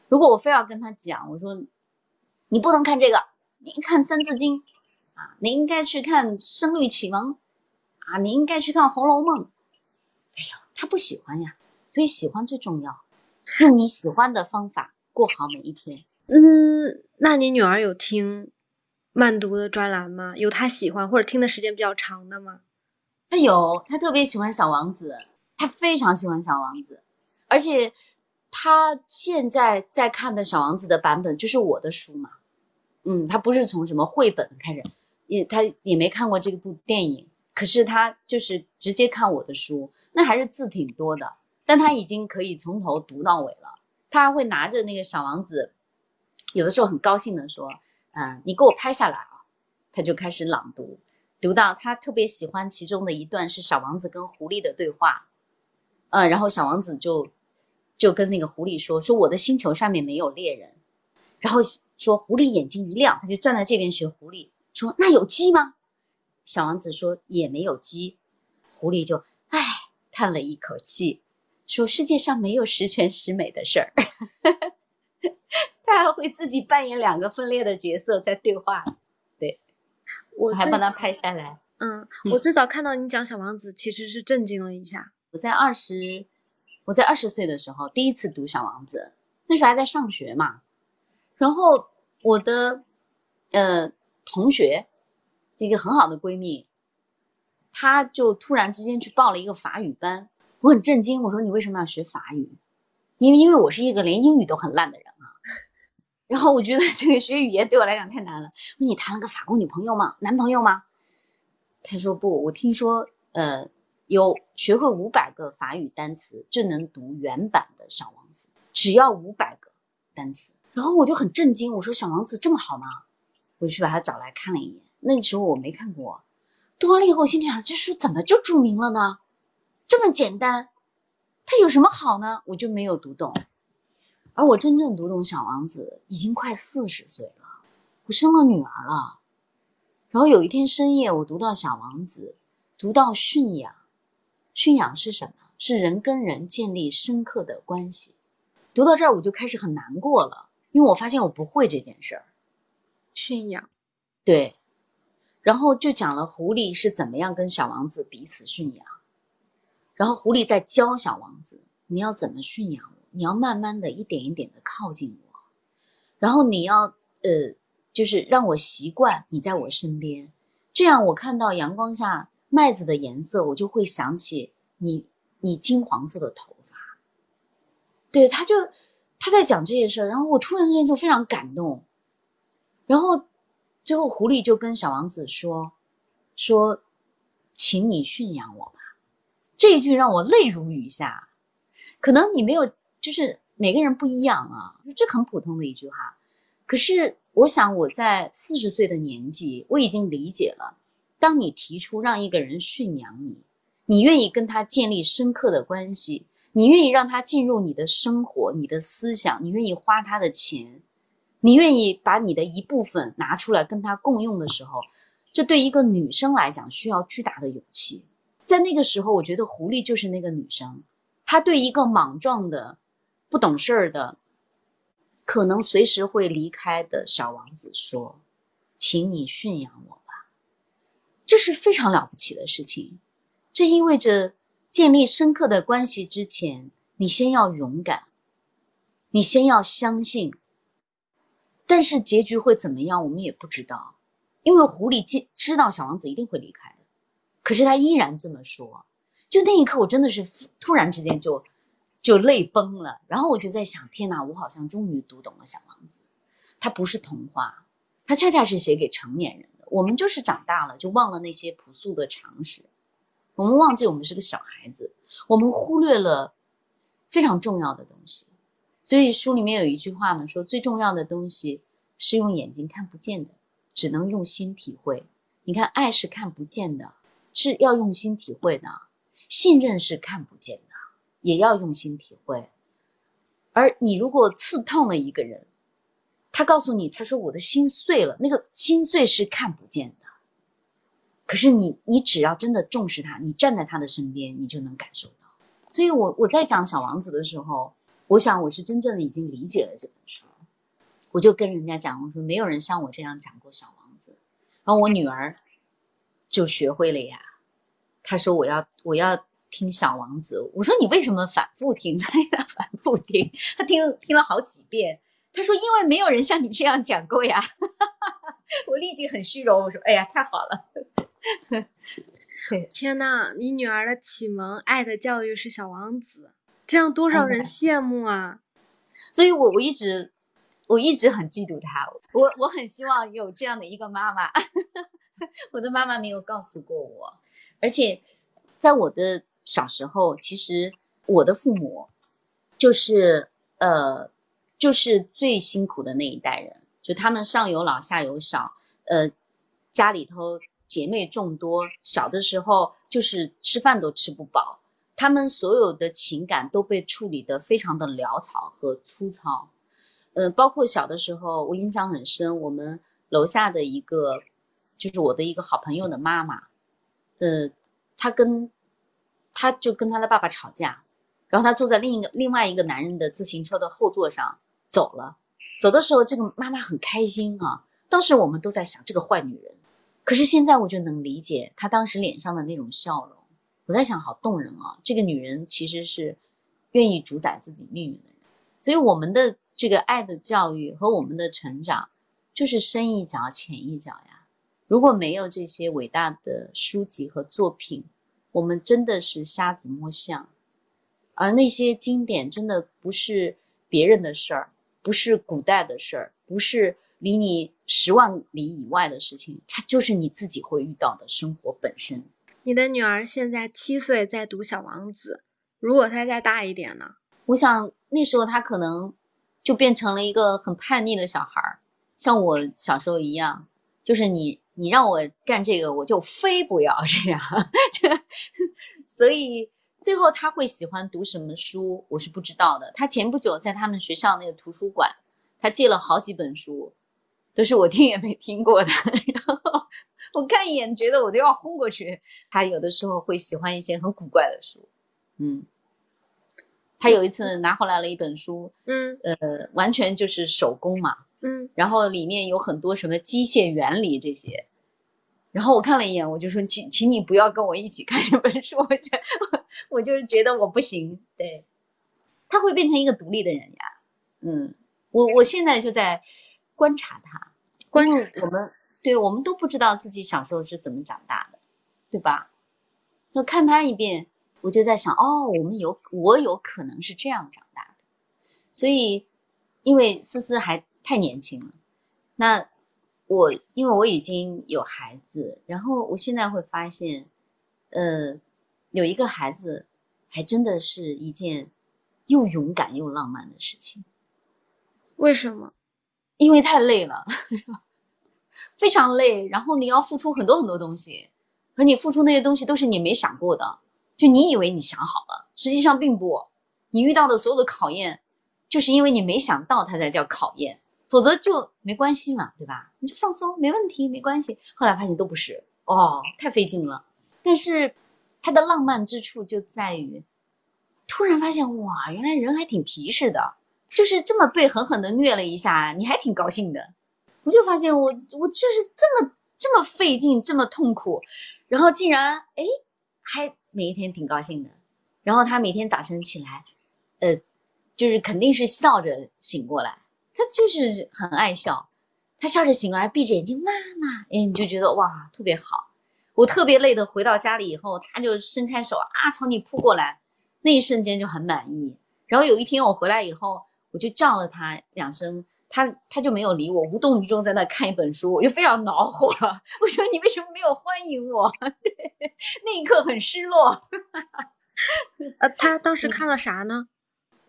如果我非要跟他讲，我说你不能看这个，你看《三字经》啊，你应该去看《声律启蒙》啊，你应该去看《红楼梦》。哎呦，他不喜欢呀，所以喜欢最重要，用你喜欢的方法过好每一天。
嗯，那你女儿有听慢读的专栏吗？有她喜欢或者听的时间比较长的吗？
她有，她特别喜欢《小王子》，他非常喜欢《小王子》，而且。他现在在看的小王子的版本就是我的书嘛，嗯，他不是从什么绘本开始，也他也没看过这部电影，可是他就是直接看我的书，那还是字挺多的，但他已经可以从头读到尾了。他还会拿着那个小王子，有的时候很高兴的说：“嗯，你给我拍下来啊。”他就开始朗读，读到他特别喜欢其中的一段是小王子跟狐狸的对话，呃，然后小王子就。就跟那个狐狸说说我的星球上面没有猎人，然后说狐狸眼睛一亮，他就站在这边学狐狸说那有鸡吗？小王子说也没有鸡，狐狸就唉叹了一口气，说世界上没有十全十美的事儿，(laughs) 他还会自己扮演两个分裂的角色在对话，对我还帮他拍下来。
嗯，我最早看到你讲小王子，其实是震惊了一下。
我在二十。我在二十岁的时候第一次读《小王子》，那时候还在上学嘛。然后我的呃同学，一个很好的闺蜜，她就突然之间去报了一个法语班。我很震惊，我说你为什么要学法语？因为因为我是一个连英语都很烂的人啊。(laughs) 然后我觉得这个学语言对我来讲太难了。说你谈了个法国女朋友吗？男朋友吗？他说不，我听说呃。有学会五百个法语单词就能读原版的《小王子》，只要五百个单词。然后我就很震惊，我说：“小王子这么好吗？”我去把它找来看了一眼。那个时候我没看过，读完了以后，我心里想：这书怎么就著名了呢？这么简单，它有什么好呢？我就没有读懂。而我真正读懂《小王子》已经快四十岁了，我生了女儿了。然后有一天深夜，我读到《小王子》，读到驯养。驯养是什么？是人跟人建立深刻的关系。读到这儿，我就开始很难过了，因为我发现我不会这件事儿。
驯养，
对。然后就讲了狐狸是怎么样跟小王子彼此驯养，然后狐狸在教小王子，你要怎么驯养我？你要慢慢的一点一点的靠近我，然后你要呃，就是让我习惯你在我身边，这样我看到阳光下麦子的颜色，我就会想起你，你金黄色的头发。对，他就他在讲这些事儿，然后我突然之间就非常感动，然后。最后，狐狸就跟小王子说：“说，请你驯养我吧。”这一句让我泪如雨下。可能你没有，就是每个人不一样啊，这很普通的一句话。可是，我想我在四十岁的年纪，我已经理解了。当你提出让一个人驯养你，你愿意跟他建立深刻的关系，你愿意让他进入你的生活、你的思想，你愿意花他的钱。你愿意把你的一部分拿出来跟他共用的时候，这对一个女生来讲需要巨大的勇气。在那个时候，我觉得狐狸就是那个女生，她对一个莽撞的、不懂事儿的、可能随时会离开的小王子说：“请你驯养我。”这是非常了不起的事情。这意味着建立深刻的关系之前，你先要勇敢，你先要相信。但是结局会怎么样，我们也不知道，因为狐狸知知道小王子一定会离开的，可是他依然这么说。就那一刻，我真的是突然之间就就泪崩了。然后我就在想，天哪，我好像终于读懂了小王子，他不是童话，他恰恰是写给成年人。我们就是长大了，就忘了那些朴素的常识，我们忘记我们是个小孩子，我们忽略了非常重要的东西。所以书里面有一句话嘛，说最重要的东西是用眼睛看不见的，只能用心体会。你看，爱是看不见的，是要用心体会的；信任是看不见的，也要用心体会。而你如果刺痛了一个人，他告诉你，他说我的心碎了，那个心碎是看不见的。可是你，你只要真的重视他，你站在他的身边，你就能感受到。所以我我在讲小王子的时候。我想我是真正的已经理解了这本书，我就跟人家讲，我说没有人像我这样讲过《小王子》，然后我女儿就学会了呀。她说我要我要听《小王子》，我说你为什么反复听？她反复听，他听听了好几遍。她说因为没有人像你这样讲过呀。(laughs) 我立即很虚荣，我说哎呀太好了。(laughs)
天呐，你女儿的启蒙爱的教育是《小王子》。这样多少人羡慕啊！
所以，我我一直我一直很嫉妒他。我我很希望有这样的一个妈妈。(laughs) 我的妈妈没有告诉过我，而且在我的小时候，其实我的父母就是呃，就是最辛苦的那一代人，就他们上有老下有小，呃，家里头姐妹众多，小的时候就是吃饭都吃不饱。他们所有的情感都被处理得非常的潦草和粗糙，呃，包括小的时候，我印象很深，我们楼下的一个，就是我的一个好朋友的妈妈，呃，她跟，她就跟她的爸爸吵架，然后她坐在另一个另外一个男人的自行车的后座上走了，走的时候，这个妈妈很开心啊，当时我们都在想这个坏女人，可是现在我就能理解她当时脸上的那种笑容。我在想，好动人啊！这个女人其实是愿意主宰自己命运的人，所以我们的这个爱的教育和我们的成长，就是深一脚浅一脚呀。如果没有这些伟大的书籍和作品，我们真的是瞎子摸象。而那些经典，真的不是别人的事儿，不是古代的事儿，不是离你十万里以外的事情，它就是你自己会遇到的生活本身。
你的女儿现在七岁，在读《小王子》。如果她再大一点呢？
我想那时候她可能就变成了一个很叛逆的小孩儿，像我小时候一样，就是你你让我干这个，我就非不要这样。(laughs) (laughs) 所以最后他会喜欢读什么书，我是不知道的。他前不久在他们学校那个图书馆，他借了好几本书，都是我听 (laughs) 也没听过的。然后。我看一眼，觉得我都要昏过去。他有的时候会喜欢一些很古怪的书，嗯。他有一次拿回来了一本书，嗯，呃，完全就是手工嘛，嗯。然后里面有很多什么机械原理这些，然后我看了一眼，我就说，请，请你不要跟我一起看这本书，我我我就是觉得我不行。对，他会变成一个独立的人呀，嗯。我我现在就在观察他，
观察
我们。对我们都不知道自己小时候是怎么长大的，对吧？就看他一遍，我就在想，哦，我们有我有可能是这样长大的。所以，因为思思还太年轻了，那我因为我已经有孩子，然后我现在会发现，呃，有一个孩子还真的是一件又勇敢又浪漫的事情。
为什么？
因为太累了？(laughs) 非常累，然后你要付出很多很多东西，而你付出那些东西都是你没想过的，就你以为你想好了，实际上并不。你遇到的所有的考验，就是因为你没想到它才叫考验，否则就没关系嘛，对吧？你就放松，没问题，没关系。后来发现都不是，哦，太费劲了。但是它的浪漫之处就在于，突然发现哇，原来人还挺皮实的，就是这么被狠狠的虐了一下，你还挺高兴的。我就发现我我就是这么这么费劲这么痛苦，然后竟然哎还每一天挺高兴的，然后他每天早晨起来，呃，就是肯定是笑着醒过来，他就是很爱笑，他笑着醒过来闭着眼睛妈妈，哎你就觉得哇特别好，我特别累的回到家里以后，他就伸开手啊朝你扑过来，那一瞬间就很满意。然后有一天我回来以后，我就叫了他两声。他他就没有理我，无动于衷在那看一本书，我就非常恼火。(laughs) 我说你为什么没有欢迎我？(laughs) 对，那一刻很失落。(laughs)
呃，他当时看了啥呢？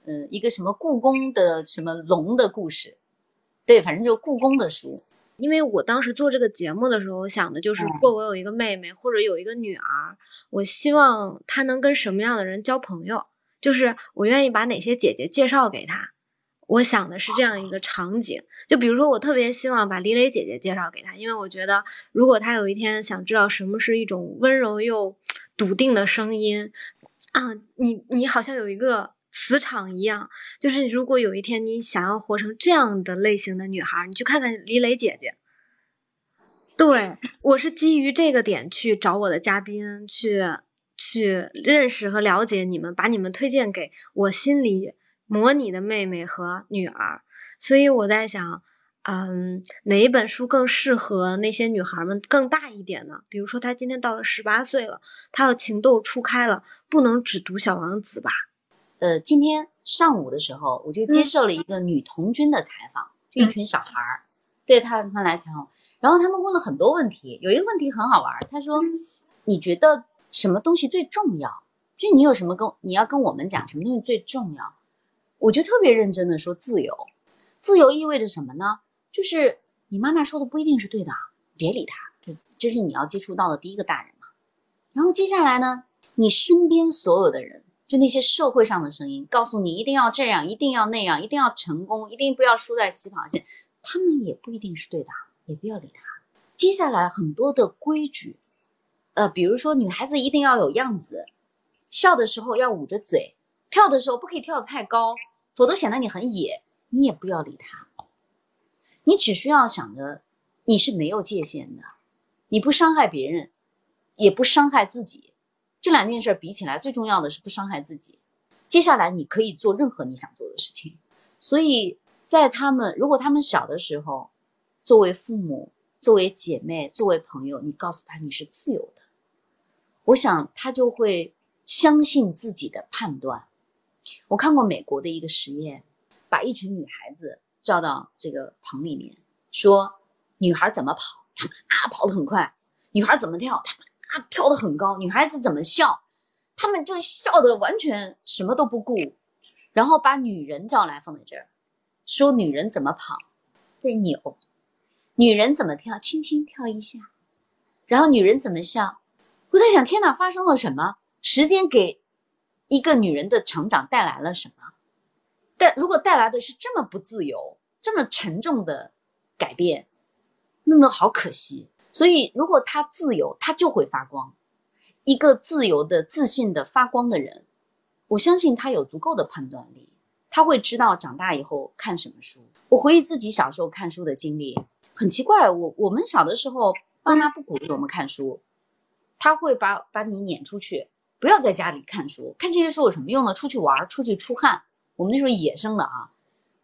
嗯，一个什么故宫的什么龙的故事，对，反正就故宫的书。
因为我当时做这个节目的时候，想的就是，如果我有一个妹妹或者有一个女儿，我希望她能跟什么样的人交朋友，就是我愿意把哪些姐姐介绍给她。我想的是这样一个场景，就比如说，我特别希望把李磊姐姐介绍给她，因为我觉得，如果她有一天想知道什么是一种温柔又笃定的声音，啊，你你好像有一个磁场一样，就是如果有一天你想要活成这样的类型的女孩，你去看看李磊姐姐。对我是基于这个点去找我的嘉宾，去去认识和了解你们，把你们推荐给我心里。模拟的妹妹和女儿，所以我在想，嗯，哪一本书更适合那些女孩们更大一点呢？比如说，她今天到了十八岁了，她的情窦初开了，不能只读小王子吧？
呃，今天上午的时候，我就接受了一个女童军的采访，就一群小孩儿，对他们来采访，然后他们问了很多问题，有一个问题很好玩，他说：“你觉得什么东西最重要？就你有什么跟你要跟我们讲，什么东西最重要？”我就特别认真的说，自由，自由意味着什么呢？就是你妈妈说的不一定是对的，别理他，这这是你要接触到的第一个大人嘛。然后接下来呢，你身边所有的人，就那些社会上的声音，告诉你一定要这样，一定要那样，一定要成功，一定不要输在起跑线，他们也不一定是对的，也不要理他。接下来很多的规矩，呃，比如说女孩子一定要有样子，笑的时候要捂着嘴，跳的时候不可以跳得太高。否则显得你很野，你也不要理他。你只需要想着，你是没有界限的，你不伤害别人，也不伤害自己。这两件事比起来，最重要的是不伤害自己。接下来你可以做任何你想做的事情。所以在他们如果他们小的时候，作为父母、作为姐妹、作为朋友，你告诉他你是自由的，我想他就会相信自己的判断。我看过美国的一个实验，把一群女孩子叫到这个棚里面，说女孩怎么跑，她们啊跑得很快；女孩怎么跳，她们啊跳得很高，女孩子怎么笑，他们就笑得完全什么都不顾，然后把女人叫来放在这儿，说女人怎么跑，在扭，女人怎么跳，轻轻跳一下，然后女人怎么笑，我在想，天哪，发生了什么？时间给一个女人的成长带来了什么？但如果带来的是这么不自由、这么沉重的改变，那么好可惜。所以，如果他自由，他就会发光。一个自由的、自信的发光的人，我相信他有足够的判断力，他会知道长大以后看什么书。我回忆自己小时候看书的经历，很奇怪。我我们小的时候，爸妈不鼓励我们看书，他会把把你撵出去，不要在家里看书。看这些书有什么用呢？出去玩，出去出汗。我们那时候野生的啊，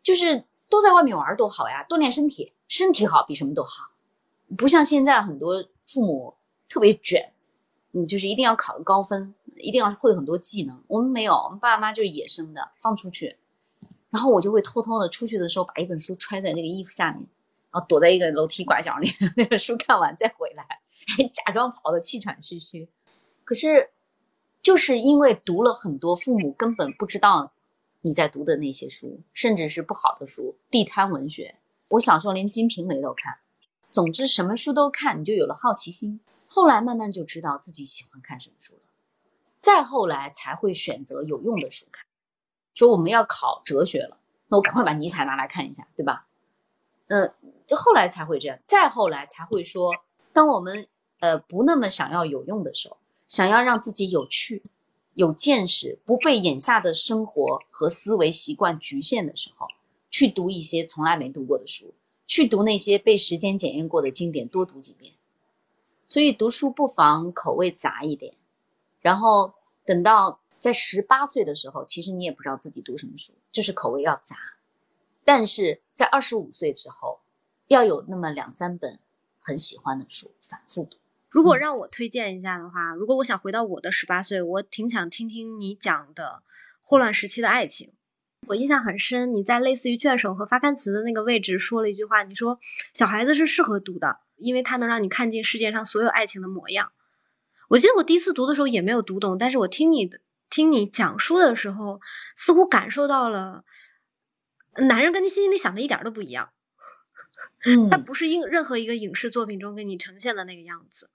就是都在外面玩多好呀，锻炼身体，身体好比什么都好。不像现在很多父母特别卷，嗯就是一定要考个高分，一定要会很多技能。我们没有，我们爸爸妈就是野生的，放出去，然后我就会偷偷的出去的时候把一本书揣在那个衣服下面，然后躲在一个楼梯拐角里，(laughs) 那本书看完再回来，假装跑得气喘吁吁。可是就是因为读了很多父母根本不知道。你在读的那些书，甚至是不好的书，地摊文学。我小时候连《金瓶梅》都看，总之什么书都看，你就有了好奇心。后来慢慢就知道自己喜欢看什么书了，再后来才会选择有用的书看。说我们要考哲学了，那我赶快把尼采拿来看一下，对吧？呃，就后来才会这样，再后来才会说，当我们呃不那么想要有用的时候，想要让自己有趣。有见识，不被眼下的生活和思维习惯局限的时候，去读一些从来没读过的书，去读那些被时间检验过的经典，多读几遍。所以读书不妨口味杂一点，然后等到在十八岁的时候，其实你也不知道自己读什么书，就是口味要杂。但是在二十五岁之后，要有那么两三本很喜欢的书，反复读。
如果让我推荐一下的话，如果我想回到我的十八岁，我挺想听听你讲的霍乱时期的爱情。我印象很深，你在类似于卷首和发刊词的那个位置说了一句话，你说小孩子是适合读的，因为它能让你看尽世界上所有爱情的模样。我记得我第一次读的时候也没有读懂，但是我听你的听你讲书的时候，似乎感受到了男人跟你心里想的一点都不一样。
嗯，
它不是影任何一个影视作品中给你呈现的那个样子。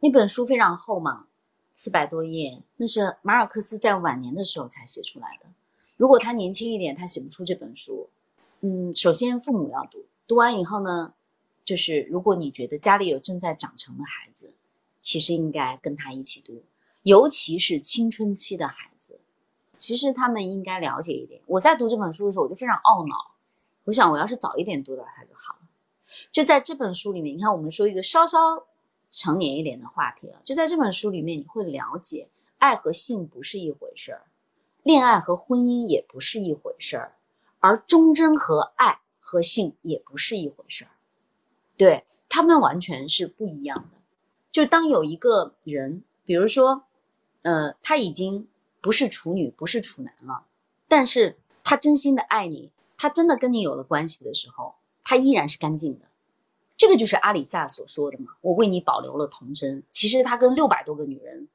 那本书非常厚嘛，四百多页，那是马尔克斯在晚年的时候才写出来的。如果他年轻一点，他写不出这本书。嗯，首先父母要读，读完以后呢，就是如果你觉得家里有正在长成的孩子，其实应该跟他一起读，尤其是青春期的孩子，其实他们应该了解一点。我在读这本书的时候，我就非常懊恼，我想我要是早一点读到它就好了。就在这本书里面，你看我们说一个稍稍。成年一点的话题了，就在这本书里面，你会了解爱和性不是一回事儿，恋爱和婚姻也不是一回事儿，而忠贞和爱和性也不是一回事儿，对他们完全是不一样的。就当有一个人，比如说，呃，他已经不是处女，不是处男了，但是他真心的爱你，他真的跟你有了关系的时候，他依然是干净的。这个就是阿里萨所说的嘛，我为你保留了童真。其实他跟六百多个女人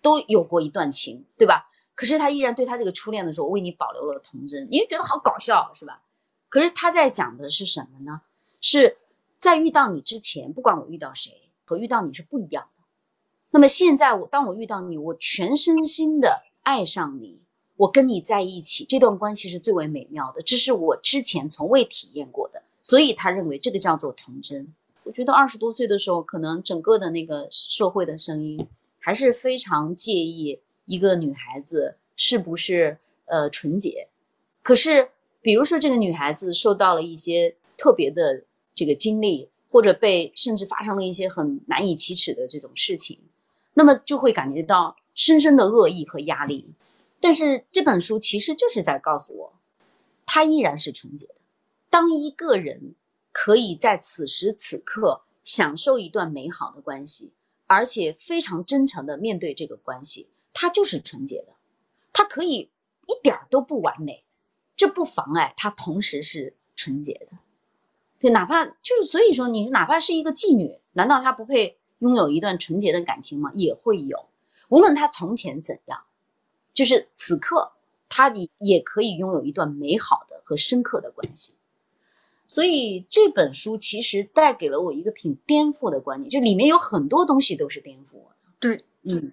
都有过一段情，对吧？可是他依然对他这个初恋的时候，为你保留了童真，你就觉得好搞笑，是吧？可是他在讲的是什么呢？是在遇到你之前，不管我遇到谁和遇到你是不一样的。那么现在我当我遇到你，我全身心的爱上你，我跟你在一起，这段关系是最为美妙的，这是我之前从未体验过的。所以他认为这个叫做童真。我觉得二十多岁的时候，可能整个的那个社会的声音还是非常介意一个女孩子是不是呃纯洁。可是，比如说这个女孩子受到了一些特别的这个经历，或者被甚至发生了一些很难以启齿的这种事情，那么就会感觉到深深的恶意和压力。但是这本书其实就是在告诉我，她依然是纯洁的。当一个人可以在此时此刻享受一段美好的关系，而且非常真诚的面对这个关系，他就是纯洁的。他可以一点都不完美，这不妨碍他同时是纯洁的。对，哪怕就是所以说，你哪怕是一个妓女，难道她不配拥有一段纯洁的感情吗？也会有。无论她从前怎样，就是此刻她也也可以拥有一段美好的和深刻的关系。所以这本书其实带给了我一个挺颠覆的观念，就里面有很多东西都是颠覆我的。
对，
嗯，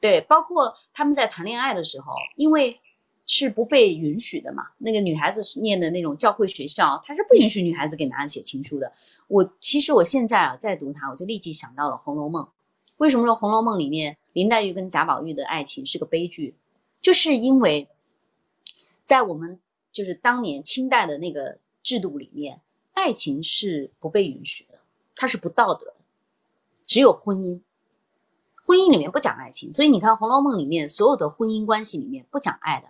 对，包括他们在谈恋爱的时候，因为是不被允许的嘛。那个女孩子念的那种教会学校，她是不允许女孩子给男人写情书的。我其实我现在啊在读它，我就立即想到了《红楼梦》。为什么说《红楼梦》里面林黛玉跟贾宝玉的爱情是个悲剧？就是因为在我们就是当年清代的那个。制度里面，爱情是不被允许的，它是不道德的，只有婚姻。婚姻里面不讲爱情，所以你看《红楼梦》里面所有的婚姻关系里面不讲爱的，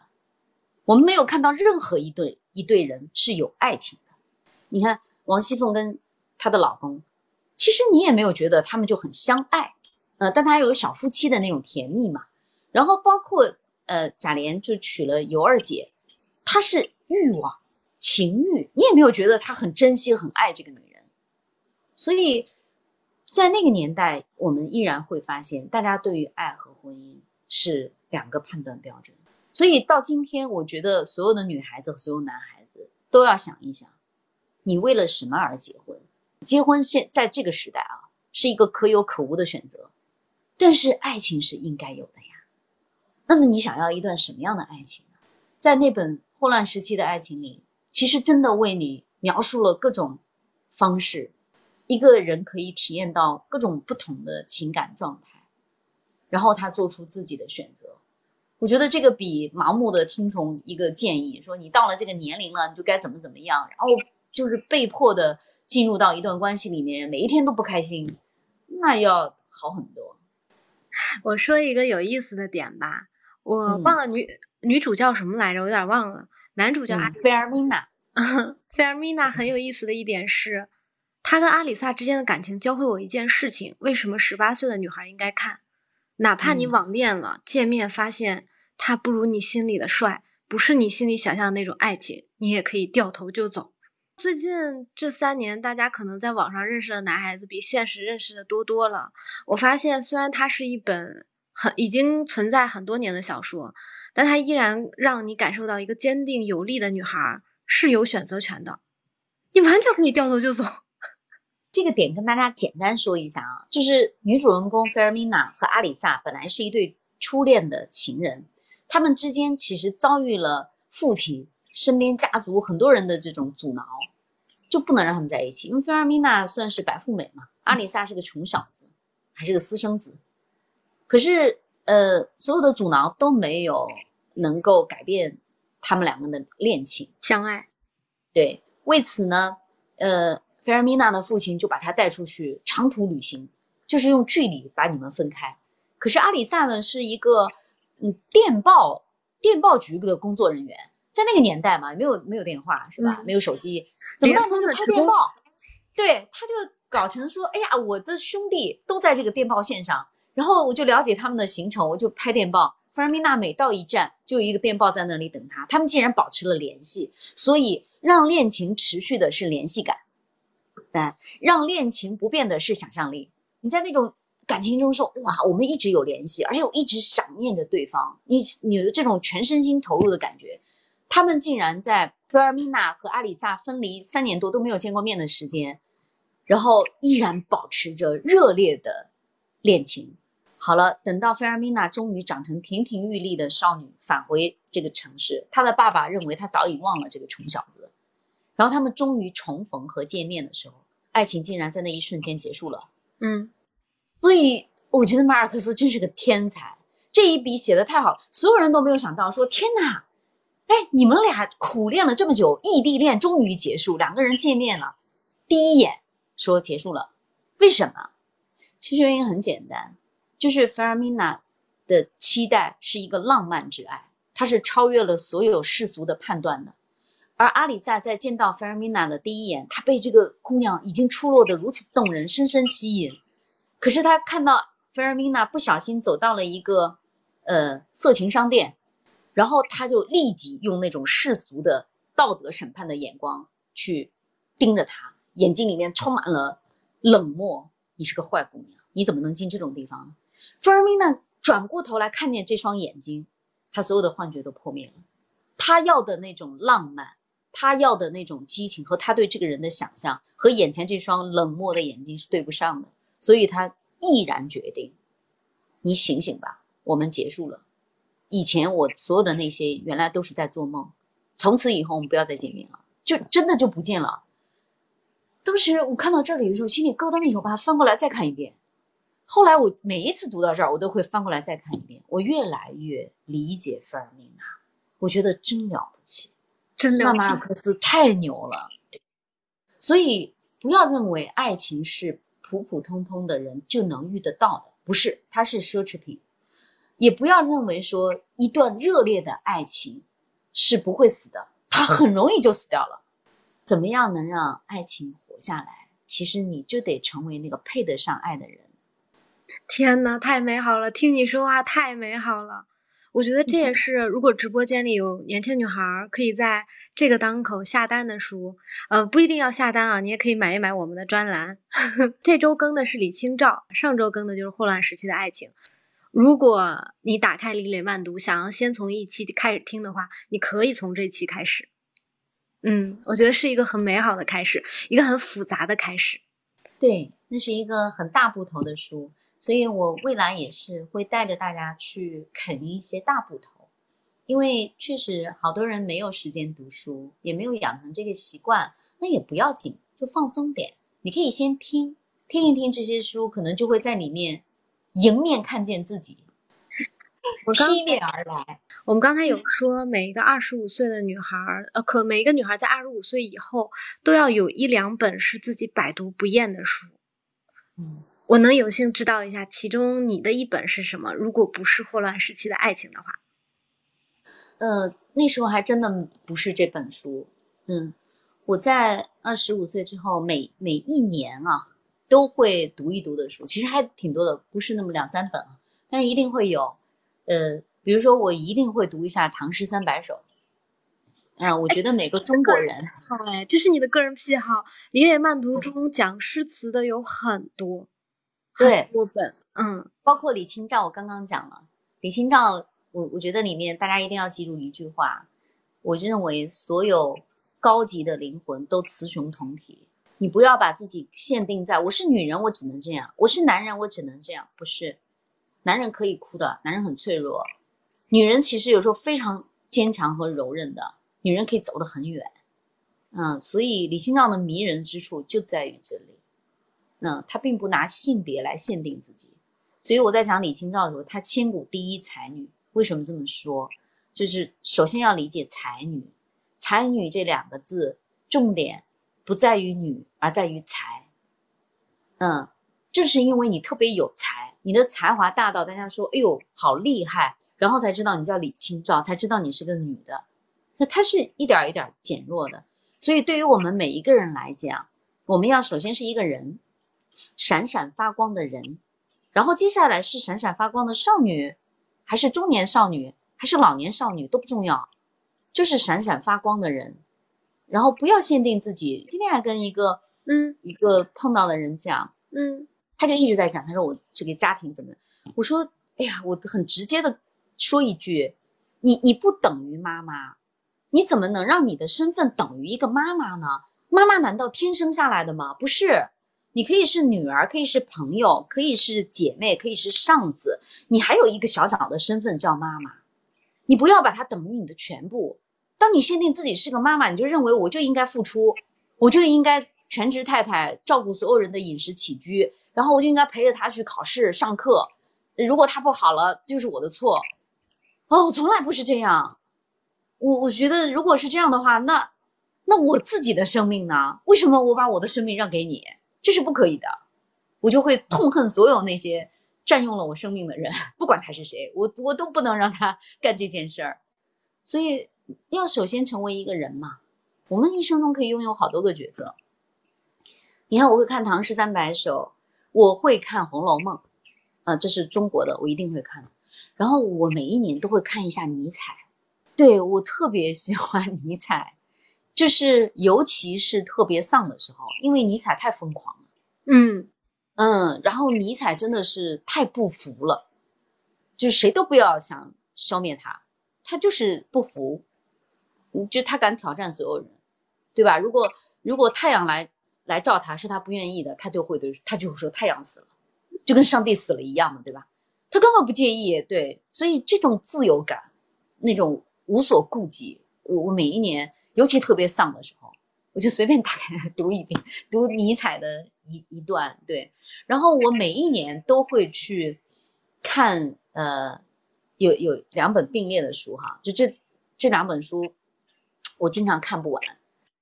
我们没有看到任何一对一对人是有爱情的。你看王熙凤跟她的老公，其实你也没有觉得他们就很相爱，呃，但他有小夫妻的那种甜蜜嘛。然后包括呃贾琏就娶了尤二姐，他是欲望。情欲，你也没有觉得他很珍惜、很爱这个女人，所以在那个年代，我们依然会发现，大家对于爱和婚姻是两个判断标准。所以到今天，我觉得所有的女孩子和所有男孩子都要想一想，你为了什么而结婚？结婚现在这个时代啊，是一个可有可无的选择，但是爱情是应该有的呀。那么你想要一段什么样的爱情呢？在那本霍乱时期的爱情里。其实真的为你描述了各种方式，一个人可以体验到各种不同的情感状态，然后他做出自己的选择。我觉得这个比盲目的听从一个建议，说你到了这个年龄了，你就该怎么怎么样，然后就是被迫的进入到一段关系里面，每一天都不开心，那要好很多。
我说一个有意思的点吧，我忘了女女主叫什么来着，我有点忘了。男主叫
菲尔米娜，
菲尔米娜很有意思的一点是，他跟阿里萨之间的感情教会我一件事情：为什么十八岁的女孩应该看？哪怕你网恋了，见面发现他不如你心里的帅，不是你心里想象的那种爱情，你也可以掉头就走。最近这三年，大家可能在网上认识的男孩子比现实认识的多多了。我发现，虽然它是一本很已经存在很多年的小说。但它依然让你感受到一个坚定有力的女孩是有选择权的，你完全可以掉头就走。
这个点跟大家简单说一下啊，就是女主人公菲尔米娜和阿里萨本来是一对初恋的情人，他们之间其实遭遇了父亲、身边家族很多人的这种阻挠，就不能让他们在一起。因为菲尔米娜算是白富美嘛，阿里萨是个穷小子，还是个私生子，可是。呃，所有的阻挠都没有能够改变他们两个的恋情
相爱。
对，为此呢，呃，菲尔米娜的父亲就把她带出去长途旅行，就是用距离把你们分开。可是阿里萨呢，是一个嗯电报电报局的工作人员，在那个年代嘛，没有没有电话是吧？没有手机，怎么办？他就拍电报。对，他就搞成说，哎呀，我的兄弟都在这个电报线上。然后我就了解他们的行程，我就拍电报。弗尔米娜每到一站，就有一个电报在那里等他。他们竟然保持了联系，所以让恋情持续的是联系感，但让恋情不变的是想象力。你在那种感情中说哇，我们一直有联系，而且我一直想念着对方。你你的这种全身心投入的感觉，他们竟然在弗尔米娜和阿里萨分离三年多都没有见过面的时间，然后依然保持着热烈的恋情。好了，等到菲尔米娜终于长成亭亭玉立的少女返回这个城市，她的爸爸认为她早已忘了这个穷小子。然后他们终于重逢和见面的时候，爱情竟然在那一瞬间结束了。
嗯，
所以我觉得马尔克斯真是个天才，这一笔写的太好了，所有人都没有想到说天哪，哎，你们俩苦练了这么久，异地恋终于结束，两个人见面了，第一眼说结束了，为什么？其实原因很简单。就是菲尔米娜的期待是一个浪漫之爱，它是超越了所有世俗的判断的。而阿里萨在见到菲尔米娜的第一眼，他被这个姑娘已经出落得如此动人，深深吸引。可是他看到菲尔米娜不小心走到了一个呃色情商店，然后他就立即用那种世俗的道德审判的眼光去盯着她，眼睛里面充满了冷漠。你是个坏姑娘，你怎么能进这种地方？菲尔米娜转过头来看见这双眼睛，她所有的幻觉都破灭了。她要的那种浪漫，他要的那种激情，和他对这个人的想象，和眼前这双冷漠的眼睛是对不上的。所以他毅然决定：你醒醒吧，我们结束了。以前我所有的那些，原来都是在做梦。从此以后，我们不要再见面了，就真的就不见了。当时我看到这里的时候，心里咯噔一声，把它翻过来再看一遍。后来我每一次读到这儿，我都会翻过来再看一遍。我越来越理解费尔米娜，我觉得真了不起，
真
纳马尔克斯太牛了。所以不要认为爱情是普普通通的人就能遇得到的，不是，它是奢侈品。也不要认为说一段热烈的爱情是不会死的，它很容易就死掉了。怎么样能让爱情活下来？其实你就得成为那个配得上爱的人。
天哪，太美好了！听你说话太美好了。我觉得这也是，如果直播间里有年轻女孩可以在这个当口下单的书，呃，不一定要下单啊，你也可以买一买我们的专栏。(laughs) 这周更的是李清照，上周更的就是霍乱时期的爱情。如果你打开李磊慢读，想要先从一期开始听的话，你可以从这期开始。嗯，我觉得是一个很美好的开始，一个很复杂的开始。
对，那是一个很大部头的书，所以我未来也是会带着大家去啃一些大部头，因为确实好多人没有时间读书，也没有养成这个习惯，那也不要紧，就放松点。你可以先听听一听这些书，可能就会在里面迎面看见自己。我劈面而来。
我们刚才有说，每一个二十五岁的女孩儿，呃，可每一个女孩在二十五岁以后，都要有一两本是自己百读不厌的书。
嗯，
我能有幸知道一下，其中你的一本是什么？如果不是霍乱时期的爱情的话，
呃，那时候还真的不是这本书。嗯，我在二十五岁之后，每每一年啊，都会读一读的书，其实还挺多的，不是那么两三本啊，但是一定会有。呃，比如说，我一定会读一下《唐诗三百首》。嗯，我觉得每个中国人，
哎，这是你的个人癖好。李野慢读中讲诗词的有很多，(laughs)
对，
多本，嗯，
包括李清照。我刚刚讲了李清照，我我觉得里面大家一定要记住一句话，我认为所有高级的灵魂都雌雄同体。你不要把自己限定在我是女人，我只能这样；我是男人，我只能这样，不是。男人可以哭的，男人很脆弱；女人其实有时候非常坚强和柔韧的，女人可以走得很远。嗯，所以李清照的迷人之处就在于这里。那她并不拿性别来限定自己，所以我在讲李清照的时候，她千古第一才女。为什么这么说？就是首先要理解才女，才女这两个字，重点不在于女，而在于才。嗯，就是因为你特别有才。你的才华大到大家说，哎呦，好厉害，然后才知道你叫李清照，才知道你是个女的，那她是一点一点减弱的。所以对于我们每一个人来讲，我们要首先是一个人，闪闪发光的人，然后接下来是闪闪发光的少女，还是中年少女，还是老年少女都不重要，就是闪闪发光的人，然后不要限定自己。今天还跟一个
嗯
一个碰到的人讲，
嗯。
他就一直在讲，他说我这个家庭怎么？我说，哎呀，我很直接的说一句，你你不等于妈妈，你怎么能让你的身份等于一个妈妈呢？妈妈难道天生下来的吗？不是，你可以是女儿，可以是朋友，可以是姐妹，可以是上司，你还有一个小小的身份叫妈妈，你不要把它等于你的全部。当你限定自己是个妈妈，你就认为我就应该付出，我就应该全职太太，照顾所有人的饮食起居。然后我就应该陪着他去考试、上课。如果他不好了，就是我的错。哦，从来不是这样。我我觉得，如果是这样的话，那那我自己的生命呢？为什么我把我的生命让给你？这是不可以的。我就会痛恨所有那些占用了我生命的人，(laughs) 不管他是谁，我我都不能让他干这件事儿。所以要首先成为一个人嘛。我们一生中可以拥有好多个角色。你看，我会看《唐诗三百首》。我会看《红楼梦》，啊，这是中国的，我一定会看。然后我每一年都会看一下尼采，对我特别喜欢 (laughs) 尼采，就是尤其是特别丧的时候，因为尼采太疯狂了。
嗯
嗯，然后尼采真的是太不服了，就是谁都不要想消灭他，他就是不服，就他敢挑战所有人，对吧？如果如果太阳来来照他，是他不愿意的，他就会对他就会说太阳死了，就跟上帝死了一样嘛，对吧？他根本不介意，对，所以这种自由感，那种无所顾忌，我我每一年，尤其特别丧的时候。我就随便打开读一遍，读尼采的一一段，对。然后我每一年都会去看，呃，有有两本并列的书哈，就这这两本书，我经常看不完，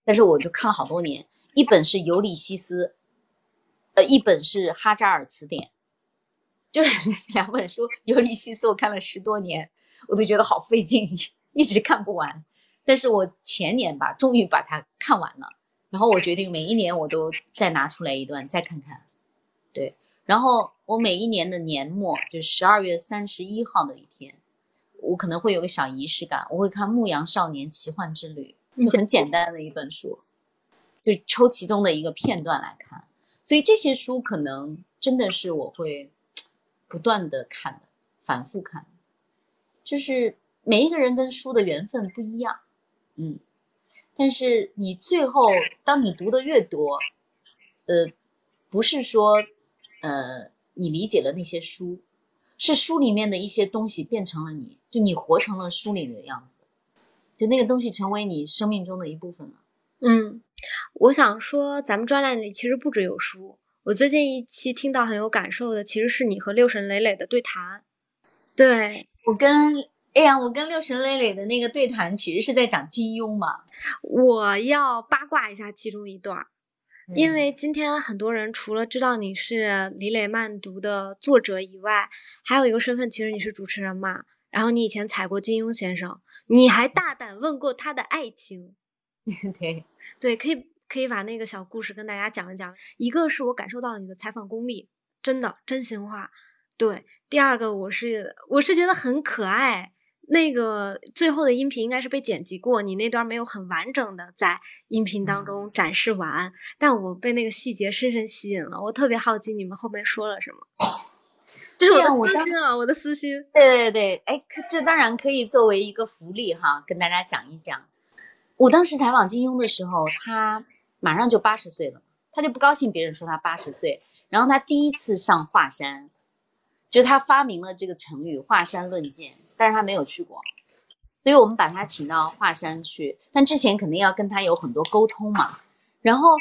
但是我就看了好多年。一本是《尤利西斯》，呃，一本是《哈扎尔词典》，就是 (laughs) 这两本书，《尤利西斯》我看了十多年，我都觉得好费劲，一直看不完。但是我前年吧，终于把它看完了，然后我决定每一年我都再拿出来一段再看看，对，然后我每一年的年末，就十二月三十一号的一天，我可能会有个小仪式感，我会看《牧羊少年奇幻之旅》，就很简单的一本书，就抽其中的一个片段来看，所以这些书可能真的是我会不断的看的，反复看，就是每一个人跟书的缘分不一样。嗯，但是你最后，当你读的越多，呃，不是说，呃，你理解了那些书，是书里面的一些东西变成了你，就你活成了书里的样子，就那个东西成为你生命中的一部分了。
嗯，我想说，咱们专栏里其实不只有书。我最近一期听到很有感受的，其实是你和六神磊磊的对谈。对
我跟。哎呀，我跟六神磊磊的那个对谈，其实是在讲金庸嘛。
我要八卦一下其中一段，因为今天很多人除了知道你是李磊慢读的作者以外，还有一个身份，其实你是主持人嘛。然后你以前采过金庸先生，你还大胆问过他的爱情。(laughs)
对
对，可以可以把那个小故事跟大家讲一讲。一个是我感受到了你的采访功力，真的真心话。对，第二个我是我是觉得很可爱。那个最后的音频应该是被剪辑过，你那段没有很完整的在音频当中展示完，但我被那个细节深深吸引了，我特别好奇你们后面说了什么。(laughs) 这是我的私心啊，我的私心。
对对对，哎，这当然可以作为一个福利哈，跟大家讲一讲。我当时采访金庸的时候，他马上就八十岁了，他就不高兴别人说他八十岁，然后他第一次上华山，就他发明了这个成语“华山论剑”。但是他没有去过，所以我们把他请到华山去。但之前肯定要跟他有很多沟通嘛。然后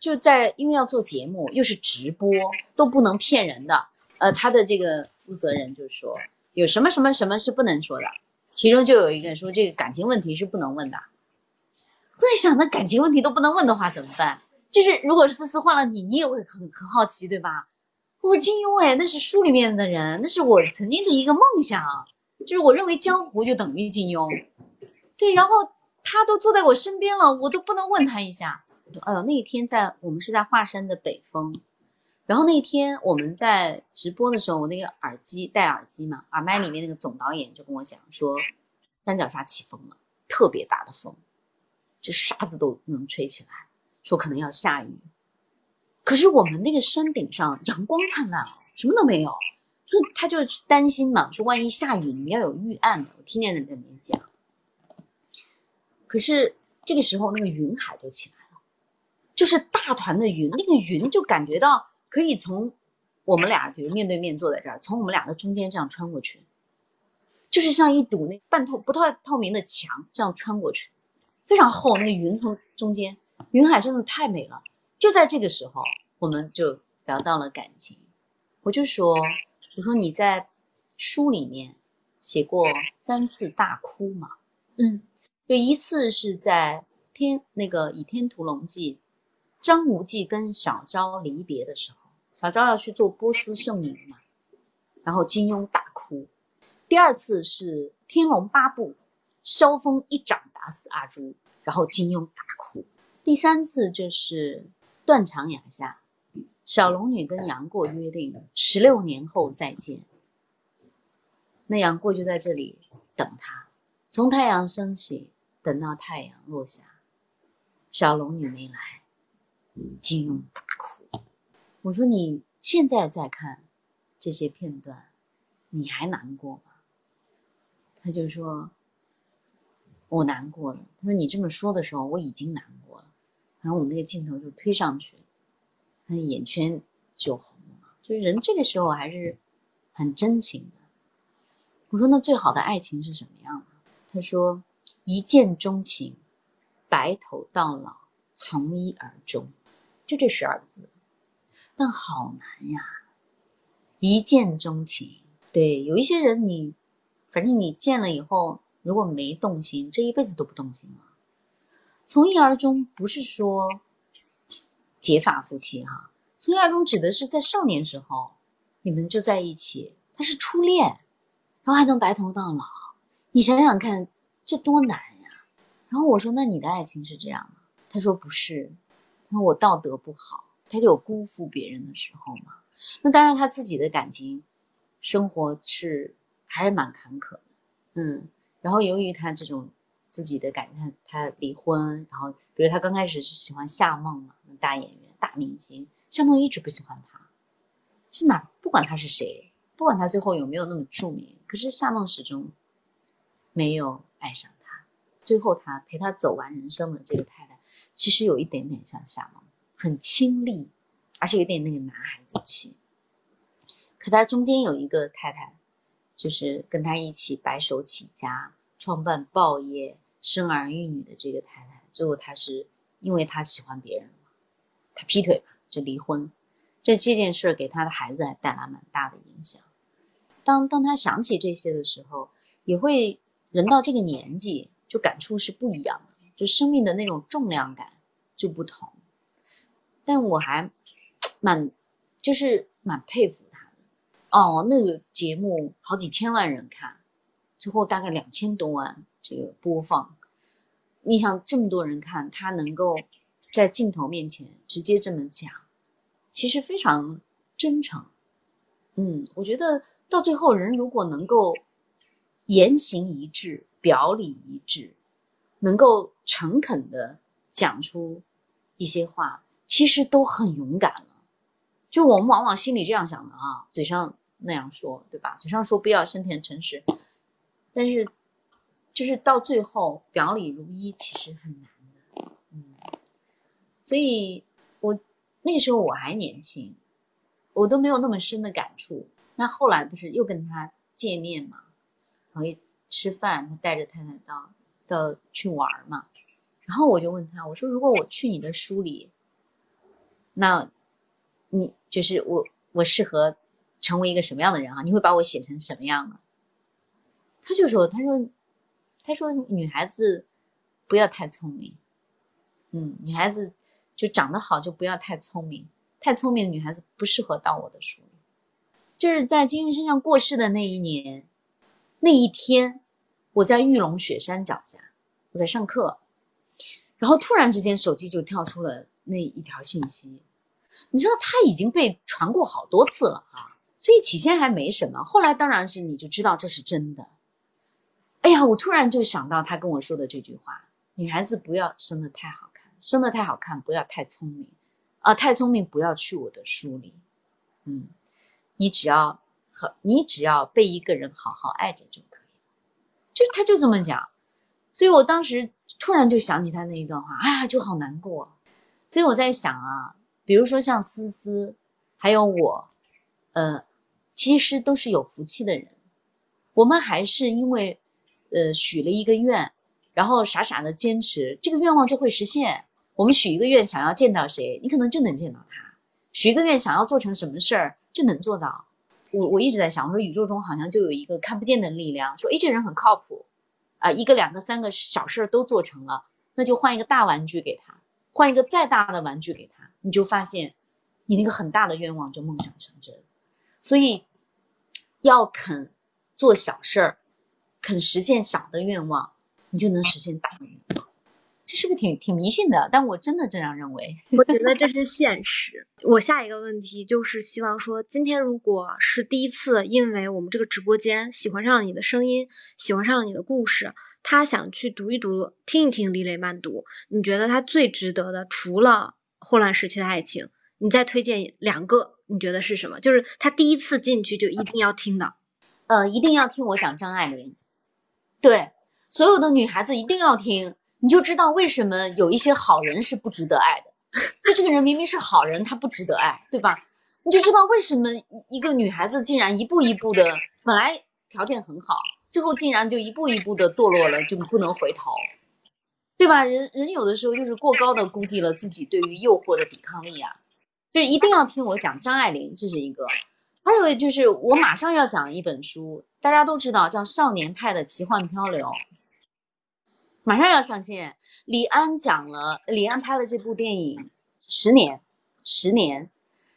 就在因为要做节目，又是直播，都不能骗人的。呃，他的这个负责人就说有什么什么什么是不能说的，其中就有一个人说这个感情问题是不能问的。我在想，那感情问题都不能问的话怎么办？就是如果思思换了你，你也会很很好奇，对吧？我金庸哎，那是书里面的人，那是我曾经的一个梦想。就是我认为江湖就等于金庸，对，然后他都坐在我身边了，我都不能问他一下。哎呦，那一天在我们是在华山的北峰，然后那天我们在直播的时候，我那个耳机戴耳机嘛，耳麦里面那个总导演就跟我讲说，山脚下起风了，特别大的风，就沙子都能吹起来，说可能要下雨。可是我们那个山顶上阳光灿烂，什么都没有。就他就担心嘛，说万一下雨，你要有预案的。我听见人在那边讲。可是这个时候，那个云海就起来了，就是大团的云，那个云就感觉到可以从我们俩，比如面对面坐在这儿，从我们俩的中间这样穿过去，就是像一堵那半透不透透明的墙这样穿过去，非常厚。那个云从中间，云海真的太美了。就在这个时候，我们就聊到了感情，我就说。我说你在书里面写过三次大哭嘛？
嗯，
就一次是在天那个《倚天屠龙记》，张无忌跟小昭离别的时候，小昭要去做波斯圣女嘛，然后金庸大哭。第二次是《天龙八部》，萧峰一掌打死阿朱，然后金庸大哭。第三次就是断肠崖下。小龙女跟杨过约定十六年后再见，那杨过就在这里等他，从太阳升起等到太阳落下，小龙女没来，金庸大哭。我说你现在再看这些片段，你还难过吗？他就说，我难过了。他说你这么说的时候，我已经难过了。然后我们那个镜头就推上去，他的眼圈就红了。就是人这个时候还是很真情的。我说那最好的爱情是什么样的？他说一见钟情，白头到老，从一而终，就这十二个字。但好难呀！一见钟情，对，有一些人你，反正你见了以后，如果没动心，这一辈子都不动心了。从一而终不是说结发夫妻哈，从一而终指的是在少年时候你们就在一起，他是初恋，然后还能白头到老。你想想看，这多难呀！然后我说：“那你的爱情是这样吗？”他说：“不是，他说我道德不好。”他就有辜负别人的时候嘛？那当然，他自己的感情生活是还是蛮坎坷的，嗯。然后由于他这种自己的感，叹他离婚，然后比如他刚开始是喜欢夏梦嘛，大演员、大明星，夏梦一直不喜欢他，是哪不管他是谁，不管他最后有没有那么著名，可是夏梦始终没有爱上他。最后他陪他走完人生的这个太太，其实有一点点像夏梦。很亲昵，而且有点那个男孩子气。可他中间有一个太太，就是跟他一起白手起家、创办报业、生儿育女的这个太太，最后他是因为他喜欢别人嘛，他劈腿嘛，就离婚。这这件事给他的孩子还带来蛮大的影响。当当他想起这些的时候，也会人到这个年纪就感触是不一样的，就生命的那种重量感就不同。但我还蛮，就是蛮佩服他的哦。那个节目好几千万人看，最后大概两千多万这个播放。你想这么多人看，他能够在镜头面前直接这么讲，其实非常真诚。嗯，我觉得到最后，人如果能够言行一致、表里一致，能够诚恳的讲出一些话。其实都很勇敢了，就我们往往心里这样想的啊，嘴上那样说，对吧？嘴上说不要深田诚实，但是就是到最后表里如一，其实很难的。嗯，所以我那时候我还年轻，我都没有那么深的感触。那后来不是又跟他见面嘛，然后吃饭，他带着太太到到去玩嘛，然后我就问他，我说如果我去你的书里。那，你就是我，我适合成为一个什么样的人啊？你会把我写成什么样呢？他就说：“他说，他说女孩子不要太聪明，嗯，女孩子就长得好就不要太聪明，太聪明的女孩子不适合到我的书里。”就是在金云身上过世的那一年，那一天，我在玉龙雪山脚下，我在上课，然后突然之间手机就跳出了。那一条信息，你知道他已经被传过好多次了啊，所以起先还没什么，后来当然是你就知道这是真的。哎呀，我突然就想到他跟我说的这句话：女孩子不要生的太好看，生的太好看不要太聪明，啊，太聪明不要去我的书里。嗯，你只要和你只要被一个人好好爱着就可以就他就这么讲，所以我当时突然就想起他那一段话，哎呀，就好难过。所以我在想啊，比如说像思思，还有我，呃，其实都是有福气的人。我们还是因为，呃，许了一个愿，然后傻傻的坚持，这个愿望就会实现。我们许一个愿，想要见到谁，你可能就能见到他；许一个愿，想要做成什么事儿，就能做到。我我一直在想，我说宇宙中好像就有一个看不见的力量，说，哎，这人很靠谱，啊，一个、两个、三个小事儿都做成了，那就换一个大玩具给他。换一个再大的玩具给他，你就发现，你那个很大的愿望就梦想成真。所以，要肯做小事儿，肯实现小的愿望，你就能实现大的愿望。这是不是挺挺迷信的？但我真的这样认为。
我觉得这是现实。我下一个问题就是希望说，今天如果是第一次，因为我们这个直播间喜欢上了你的声音，喜欢上了你的故事。他想去读一读、听一听李雷慢读，你觉得他最值得的，除了霍乱时期的爱情，你再推荐两个，你觉得是什么？就是他第一次进去就一定要听的，
呃，一定要听我讲张爱玲。对，所有的女孩子一定要听，你就知道为什么有一些好人是不值得爱的。就这个人明明是好人，他不值得爱，对吧？你就知道为什么一个女孩子竟然一步一步的，本来条件很好，最后竟然就一步一步的堕落了，就不能回头，对吧？人人有的时候就是过高的估计了自己对于诱惑的抵抗力啊，就是一定要听我讲张爱玲，这是一个。还有就是我马上要讲一本书，大家都知道叫《少年派的奇幻漂流》。马上要上线，李安讲了，李安拍了这部电影十年，十年，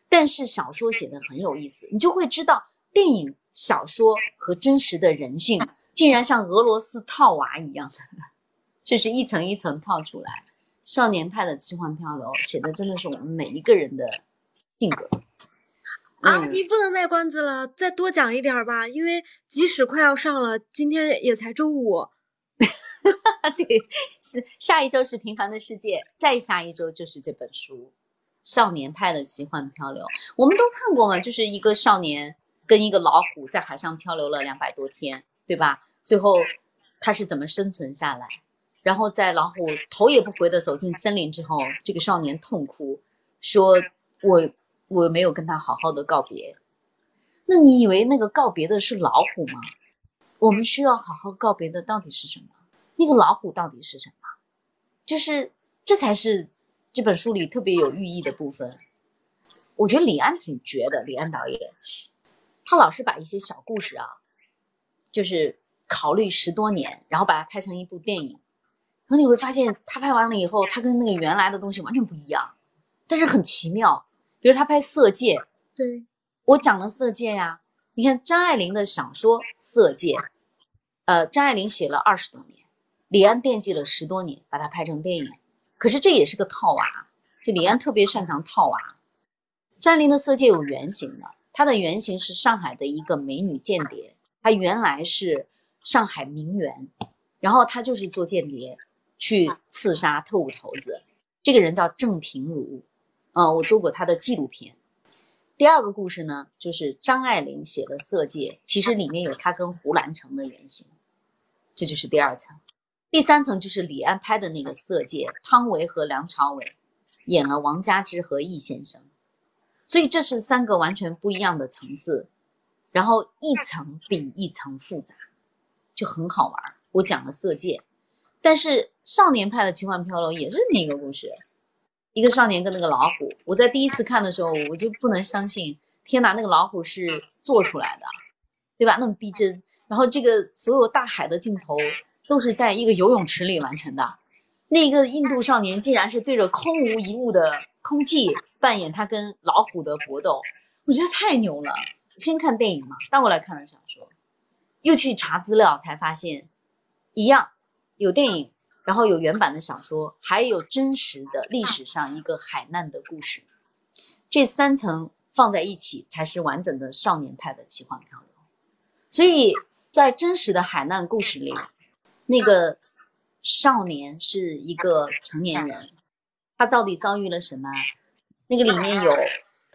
但是小说写的很有意思，你就会知道电影、小说和真实的人性竟然像俄罗斯套娃一样，(laughs) 就是一层一层套出来。少年派的奇幻漂流写的真的是我们每一个人的性格
啊！你不能卖关子了，再多讲一点吧，因为即使快要上了，今天也才周五。(laughs)
对，是下一周是《平凡的世界》，再下一周就是这本书《少年派的奇幻漂流》。我们都看过嘛，就是一个少年跟一个老虎在海上漂流了两百多天，对吧？最后他是怎么生存下来？然后在老虎头也不回的走进森林之后，这个少年痛哭，说：“我我没有跟他好好的告别。”那你以为那个告别的是老虎吗？我们需要好好告别的到底是什么？那个老虎到底是什么？就是这才是这本书里特别有寓意的部分。我觉得李安挺绝的，李安导演，他老是把一些小故事啊，就是考虑十多年，然后把它拍成一部电影。然后你会发现，他拍完了以后，他跟那个原来的东西完全不一样，但是很奇妙。比如他拍《色戒》，
对
我讲了《色戒》呀。你看张爱玲的小说《色戒》，呃，张爱玲写了二十多年。李安惦记了十多年，把它拍成电影。可是这也是个套娃，就李安特别擅长套娃。张爱玲的《色戒》有原型的，她的原型是上海的一个美女间谍，她原来是上海名媛，然后她就是做间谍去刺杀特务头子。这个人叫郑平如，啊，我做过他的纪录片。第二个故事呢，就是张爱玲写的《色戒》，其实里面有她跟胡兰成的原型，这就是第二层。第三层就是李安拍的那个《色戒》，汤唯和梁朝伟演了王家之和易先生，所以这是三个完全不一样的层次，然后一层比一层复杂，就很好玩。我讲了《色戒》，但是少年派的奇幻漂流也是那个故事，一个少年跟那个老虎。我在第一次看的时候，我就不能相信，天哪，那个老虎是做出来的，对吧？那么逼真，然后这个所有大海的镜头。都是在一个游泳池里完成的，那个印度少年竟然是对着空无一物的空气扮演他跟老虎的搏斗，我觉得太牛了。先看电影嘛，倒过来看了小说，又去查资料才发现，一样有电影，然后有原版的小说，还有真实的历史上一个海难的故事，这三层放在一起才是完整的少年派的奇幻漂流。所以在真实的海难故事里。那个少年是一个成年人，他到底遭遇了什么？那个里面有，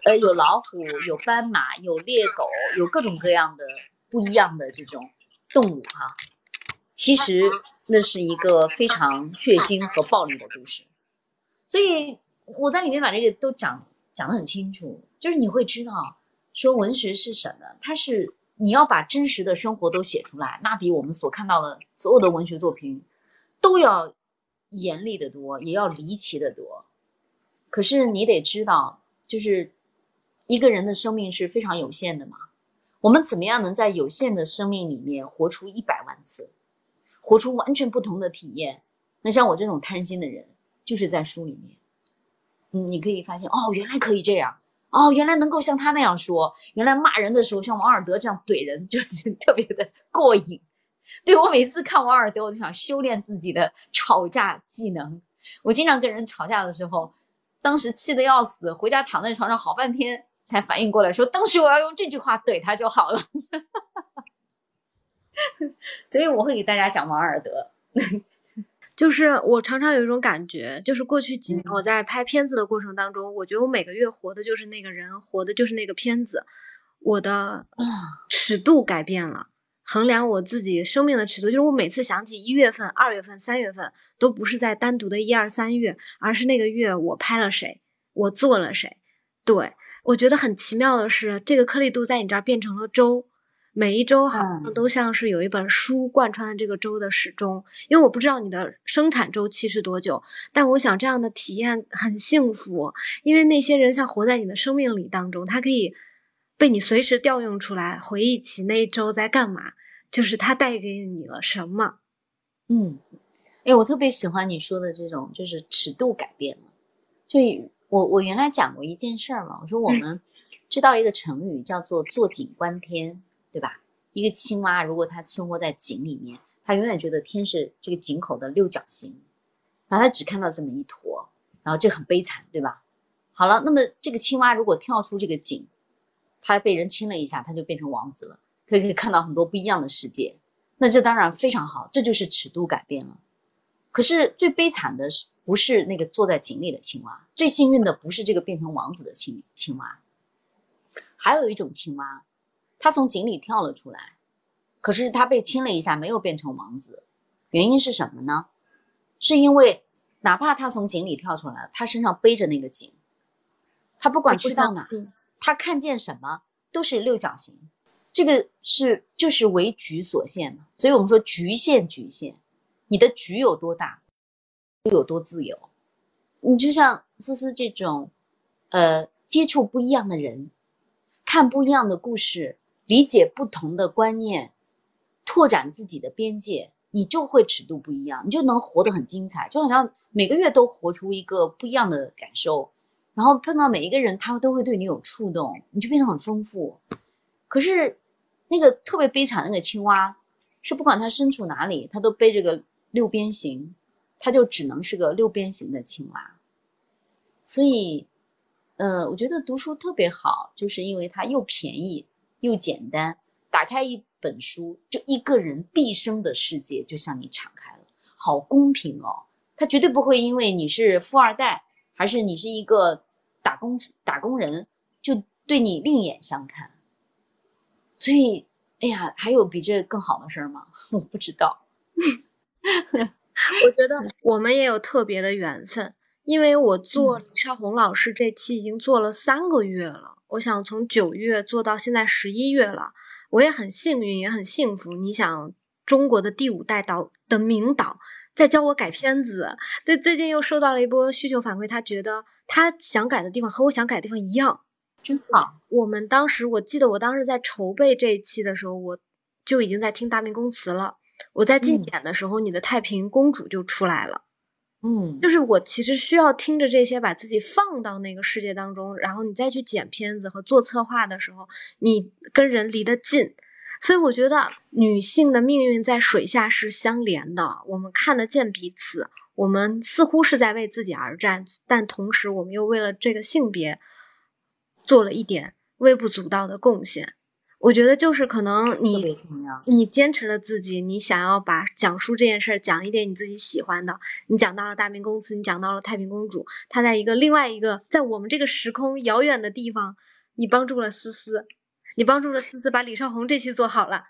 呃，有老虎，有斑马，有猎狗，有各种各样的不一样的这种动物哈。其实那是一个非常血腥和暴力的故事，所以我在里面把这个都讲讲得很清楚，就是你会知道，说文学是什么，它是。你要把真实的生活都写出来，那比我们所看到的所有的文学作品都要严厉的多，也要离奇的多。可是你得知道，就是一个人的生命是非常有限的嘛。我们怎么样能在有限的生命里面活出一百万次，活出完全不同的体验？那像我这种贪心的人，就是在书里面，嗯，你可以发现哦，原来可以这样。哦，原来能够像他那样说，原来骂人的时候像王尔德这样怼人，(laughs) 就是特别的过瘾。对我每次看王尔德，我就想修炼自己的吵架技能。我经常跟人吵架的时候，当时气得要死，回家躺在床上好半天才反应过来，说当时我要用这句话怼他就好了。(laughs) 所以我会给大家讲王尔德。(laughs)
就是我常常有一种感觉，就是过去几年我在拍片子的过程当中，我觉得我每个月活的就是那个人，活的就是那个片子，我的尺度改变了。衡量我自己生命的尺度，就是我每次想起一月份、二月份、三月份，都不是在单独的一二三月，而是那个月我拍了谁，我做了谁。对我觉得很奇妙的是，这个颗粒度在你这儿变成了周，每一周好像都像是有一本书贯穿了这个周的始终。因为我不知道你的生产周期是多久，但我想这样的体验很幸福，因为那些人像活在你的生命里当中，他可以被你随时调用出来，回忆起那一周在干嘛。就是他带给你了什么？
嗯，哎，我特别喜欢你说的这种，就是尺度改变了。就我我原来讲过一件事儿嘛，我说我们知道一个成语叫做“坐井观天”，对吧？一个青蛙如果它生活在井里面，它永远觉得天是这个井口的六角形，然后它只看到这么一坨，然后这很悲惨，对吧？好了，那么这个青蛙如果跳出这个井，它被人亲了一下，它就变成王子了。可以看到很多不一样的世界，那这当然非常好，这就是尺度改变了。可是最悲惨的是，不是那个坐在井里的青蛙，最幸运的不是这个变成王子的青青蛙，还有一种青蛙，它从井里跳了出来，可是他被亲了一下，没有变成王子，原因是什么呢？是因为哪怕他从井里跳出来，他身上背着那个井，他不管去到哪，他看见什么都是六角形。这个是就是为局所限嘛，所以我们说局限局限，你的局有多大，就有多自由。你就像思思这种，呃，接触不一样的人，看不一样的故事，理解不同的观念，拓展自己的边界，你就会尺度不一样，你就能活得很精彩，就好像每个月都活出一个不一样的感受，然后碰到每一个人，他都会对你有触动，你就变得很丰富。可是。那个特别悲惨的那个青蛙，是不管它身处哪里，它都背着个六边形，它就只能是个六边形的青蛙。所以，呃，我觉得读书特别好，就是因为它又便宜又简单。打开一本书，就一个人毕生的世界就向你敞开了，好公平哦！他绝对不会因为你是富二代，还是你是一个打工打工人，就对你另眼相看。所以，哎呀，还有比这更好的事儿吗？(laughs) 我不知道。(laughs)
我觉得我们也有特别的缘分，因为我做李少红老师这期已经做了三个月了。我想从九月做到现在十一月了，我也很幸运，也很幸福。你想，中国的第五代导的名导在教我改片子，对，最近又收到了一波需求反馈，他觉得他想改的地方和我想改的地方一样。
真好！
我们当时，我记得我当时在筹备这一期的时候，我就已经在听《大明宫词》了。我在进剪的时候，你的太平公主就出来了。
嗯，
就是我其实需要听着这些，把自己放到那个世界当中，然后你再去剪片子和做策划的时候，你跟人离得近。所以我觉得女性的命运在水下是相连的，我们看得见彼此，我们似乎是在为自己而战，但同时我们又为了这个性别。做了一点微不足道的贡献，我觉得就是可能你你坚持了自己，你想要把讲述这件事儿讲一点你自己喜欢的，你讲到了大明宫词，你讲到了太平公主，她在一个另外一个在我们这个时空遥远的地方，你帮助了思思，你帮助了思思把李少红这期做好了。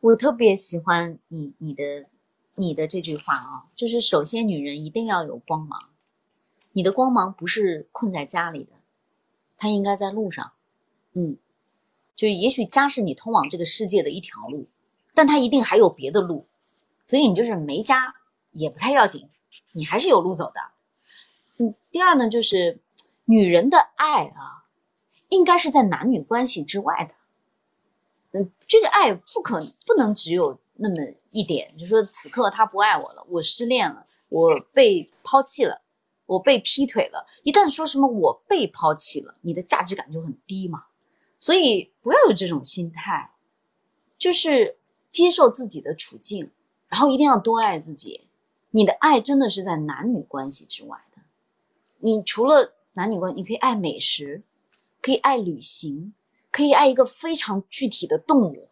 我特别喜欢你你的你的这句话啊，就是首先女人一定要有光芒，你的光芒不是困在家里的。他应该在路上，嗯，就是也许家是你通往这个世界的一条路，但它一定还有别的路，所以你就是没家也不太要紧，你还是有路走的。嗯，第二呢，就是女人的爱啊，应该是在男女关系之外的，嗯，这个爱不可不能只有那么一点，就说此刻他不爱我了，我失恋了，我被抛弃了。我被劈腿了，一旦说什么我被抛弃了，你的价值感就很低嘛。所以不要有这种心态，就是接受自己的处境，然后一定要多爱自己。你的爱真的是在男女关系之外的。你除了男女关，你可以爱美食，可以爱旅行，可以爱一个非常具体的动物，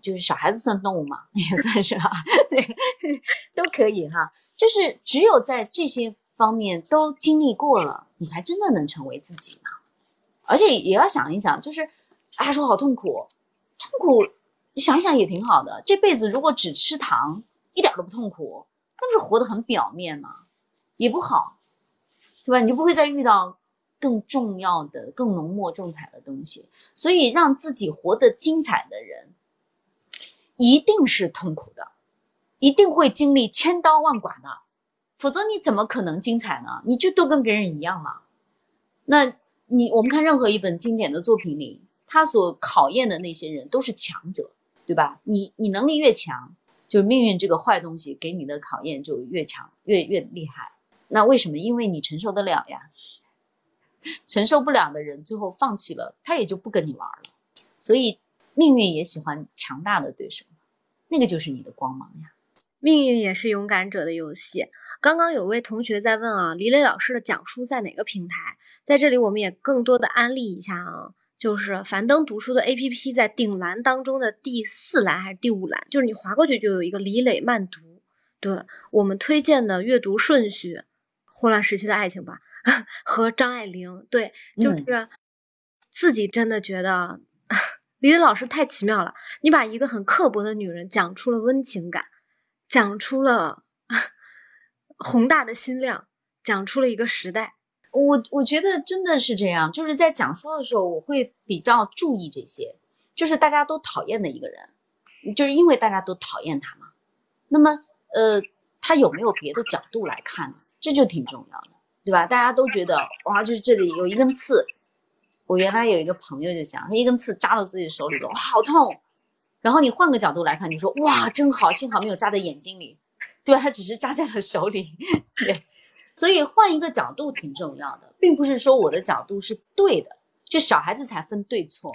就是小孩子算动物嘛，(laughs) 也算是哈，对，(laughs) 都可以哈。就是只有在这些方面都经历过了，你才真的能成为自己嘛。而且也要想一想，就是啊，说好痛苦，痛苦，你想一想也挺好的。这辈子如果只吃糖，一点都不痛苦，那不是活得很表面吗？也不好，对吧？你就不会再遇到更重要的、更浓墨重彩的东西。所以，让自己活得精彩的人，一定是痛苦的，一定会经历千刀万剐的，否则你怎么可能精彩呢？你就都跟别人一样嘛？那。你我们看任何一本经典的作品里，他所考验的那些人都是强者，对吧？你你能力越强，就命运这个坏东西给你的考验就越强，越越厉害。那为什么？因为你承受得了呀。(laughs) 承受不了的人，最后放弃了，他也就不跟你玩了。所以命运也喜欢强大的对手，那个就是你的光芒呀。
命运也是勇敢者的游戏。刚刚有位同学在问啊，李磊老师的讲书在哪个平台？在这里我们也更多的安利一下啊，就是樊登读书的 APP，在顶栏当中的第四栏还是第五栏，就是你划过去就有一个李磊慢读。对我们推荐的阅读顺序，《霍乱时期的爱情》吧，(laughs) 和张爱玲。对，就是自己真的觉得 (laughs) 李磊老师太奇妙了，你把一个很刻薄的女人讲出了温情感。讲出了 (laughs) 宏大的心量，讲出了一个时代。
我我觉得真的是这样，就是在讲述的时候，我会比较注意这些，就是大家都讨厌的一个人，就是因为大家都讨厌他嘛。那么，呃，他有没有别的角度来看呢？这就挺重要的，对吧？大家都觉得哇，就是这里有一根刺。我原来有一个朋友就讲，说一根刺扎到自己手里头，好痛。然后你换个角度来看，你说哇，真好，幸好没有扎在眼睛里，对吧？它只是扎在了手里，对。所以换一个角度挺重要的，并不是说我的角度是对的，就小孩子才分对错，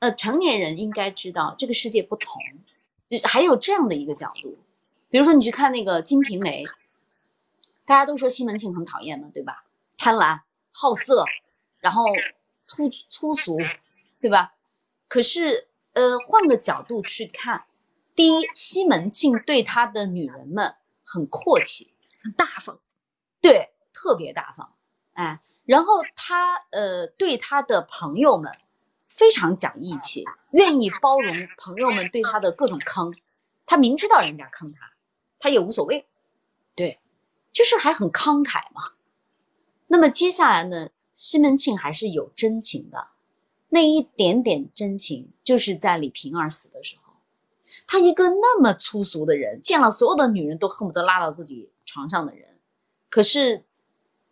呃，成年人应该知道这个世界不同，还有这样的一个角度。比如说你去看那个《金瓶梅》，大家都说西门庆很讨厌嘛，对吧？贪婪、好色，然后粗粗俗，对吧？可是。呃，换个角度去看，第一，西门庆对他的女人们很阔气，
很大方，
对，特别大方，哎，然后他呃对他的朋友们非常讲义气，愿意包容朋友们对他的各种坑，他明知道人家坑他，他也无所谓，对，就是还很慷慨嘛。那么接下来呢，西门庆还是有真情的。那一点点真情，就是在李瓶儿死的时候，他一个那么粗俗的人，见了所有的女人都恨不得拉到自己床上的人，可是，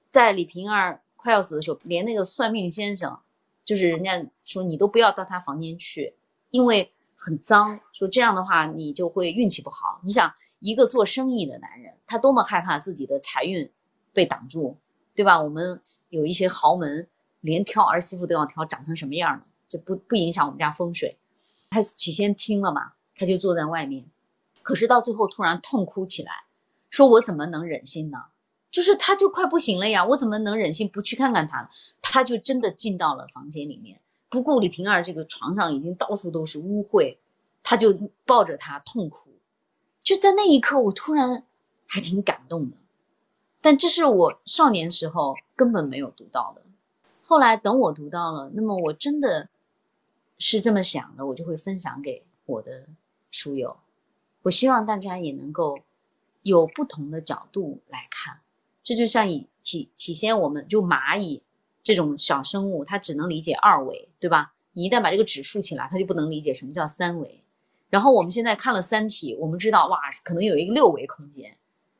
在李瓶儿快要死的时候，连那个算命先生，就是人家说你都不要到他房间去，因为很脏，说这样的话你就会运气不好。你想，一个做生意的男人，他多么害怕自己的财运被挡住，对吧？我们有一些豪门。连挑儿媳妇都要挑长成什么样的，这不不影响我们家风水。他起先听了嘛，他就坐在外面，可是到最后突然痛哭起来，说我怎么能忍心呢？就是他就快不行了呀，我怎么能忍心不去看看他？他就真的进到了房间里面，不顾李瓶儿这个床上已经到处都是污秽，他就抱着她痛哭。就在那一刻，我突然还挺感动的，但这是我少年时候根本没有读到的。后来等我读到了，那么我真的是这么想的，我就会分享给我的书友。我希望大家也能够有不同的角度来看。这就像以起起先，我们就蚂蚁这种小生物，它只能理解二维，对吧？你一旦把这个指竖起来，它就不能理解什么叫三维。然后我们现在看了《三体》，我们知道哇，可能有一个六维空间。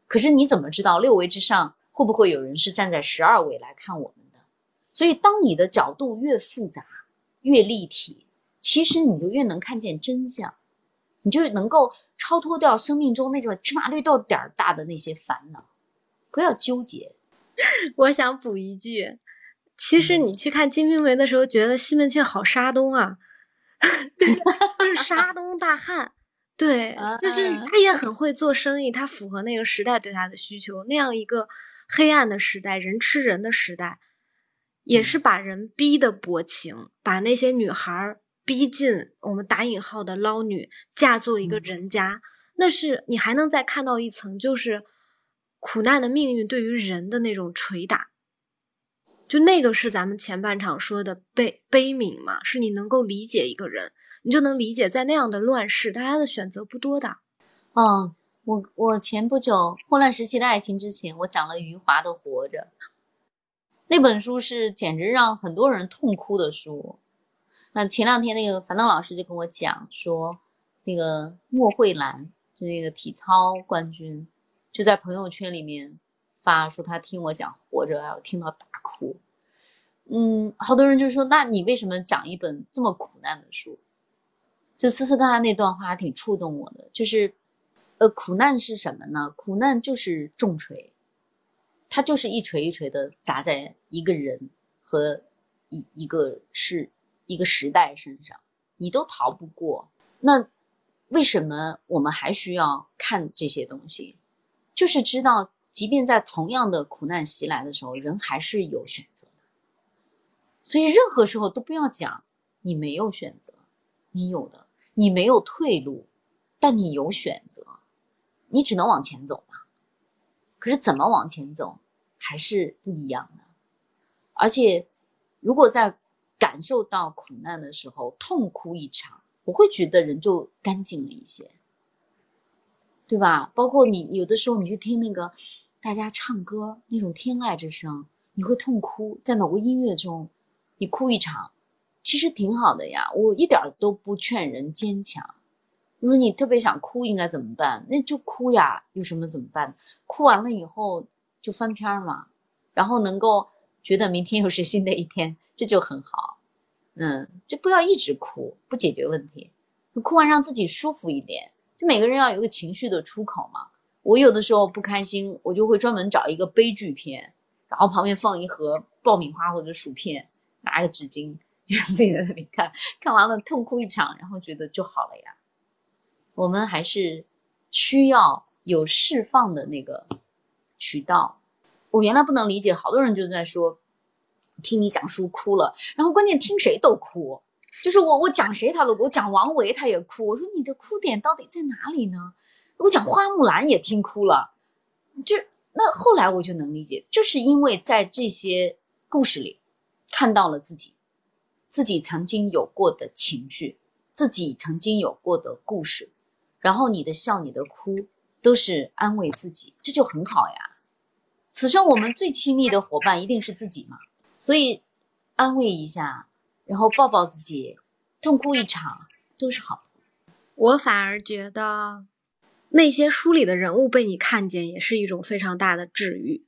可是你怎么知道六维之上会不会有人是站在十二维来看我们？所以，当你的角度越复杂、越立体，其实你就越能看见真相，你就能够超脱掉生命中那种芝麻绿豆点儿大的那些烦恼，不要纠结。(laughs)
我想补一句，其实你去看《金瓶梅》的时候，觉得西门庆好沙东啊，(laughs) (laughs) 就是沙东大汉，对，就是他也。很会做生意，他符合那个时代对他的需求，那样一个黑暗的时代，人吃人的时代。也是把人逼的薄情，把那些女孩逼进我们打引号的捞女，嫁作一个人家，那是你还能再看到一层，就是苦难的命运对于人的那种捶打。就那个是咱们前半场说的悲悲悯嘛，是你能够理解一个人，你就能理解在那样的乱世，大家的选择不多的。
哦，我我前不久混乱时期的爱情之前，我讲了余华的《活着》，那本书是简直让很多人痛哭的书。那前两天那个樊登老师就跟我讲说，那个莫慧兰就那个体操冠军，就在朋友圈里面。发说他听我讲活着，然后听到大哭。嗯，好多人就说，那你为什么讲一本这么苦难的书？就思思刚才那段话还挺触动我的，就是，呃，苦难是什么呢？苦难就是重锤，它就是一锤一锤的砸在一个人和一一个是一个时代身上，你都逃不过。那为什么我们还需要看这些东西？就是知道。即便在同样的苦难袭来的时候，人还是有选择的。所以任何时候都不要讲你没有选择，你有的，你没有退路，但你有选择，你只能往前走嘛。可是怎么往前走还是不一样的。而且，如果在感受到苦难的时候痛哭一场，我会觉得人就干净了一些。对吧？包括你有的时候，你去听那个大家唱歌那种天籁之声，你会痛哭，在某个音乐中，你哭一场，其实挺好的呀。我一点都不劝人坚强。如果你特别想哭，应该怎么办？那就哭呀，有什么怎么办？哭完了以后就翻篇嘛，然后能够觉得明天又是新的一天，这就很好。嗯，就不要一直哭，不解决问题。哭完让自己舒服一点。就每个人要有一个情绪的出口嘛。我有的时候不开心，我就会专门找一个悲剧片，然后旁边放一盒爆米花或者薯片，拿个纸巾，就自己在那里看，看完了痛哭一场，然后觉得就好了呀。我们还是需要有释放的那个渠道。我原来不能理解，好多人就在说，听你讲书哭了，然后关键听谁都哭。就是我，我讲谁他都哭，我讲王维他也哭。我说你的哭点到底在哪里呢？我讲花木兰也听哭了，就那后来我就能理解，就是因为在这些故事里看到了自己，自己曾经有过的情绪，自己曾经有过的故事，然后你的笑，你的哭，都是安慰自己，这就很好呀。此生我们最亲密的伙伴一定是自己嘛，所以安慰一下。然后抱抱自己，痛哭一场都是好的。
我反而觉得，那些书里的人物被你看见，也是一种非常大的治愈。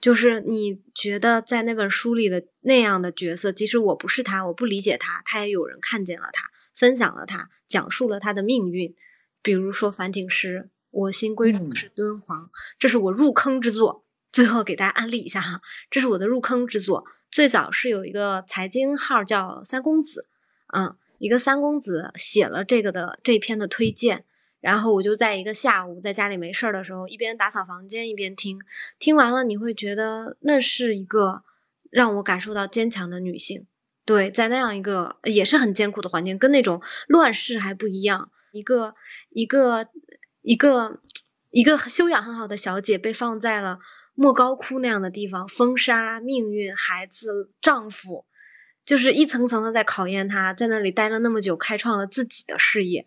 就是你觉得在那本书里的那样的角色，即使我不是他，我不理解他，他也有人看见了他，分享了他，讲述了他的命运。比如说樊锦诗，我心归处是敦煌，这是我入坑之作。最后给大家安利一下哈，这是我的入坑之作。最早是有一个财经号叫三公子，嗯，一个三公子写了这个的这篇的推荐，然后我就在一个下午在家里没事儿的时候，一边打扫房间一边听，听完了你会觉得那是一个让我感受到坚强的女性，对，在那样一个也是很艰苦的环境，跟那种乱世还不一样，一个一个一个一个修养很好的小姐被放在了。莫高窟那样的地方，风沙、命运、孩子、丈夫，就是一层层的在考验他。在那里待了那么久，开创了自己的事业，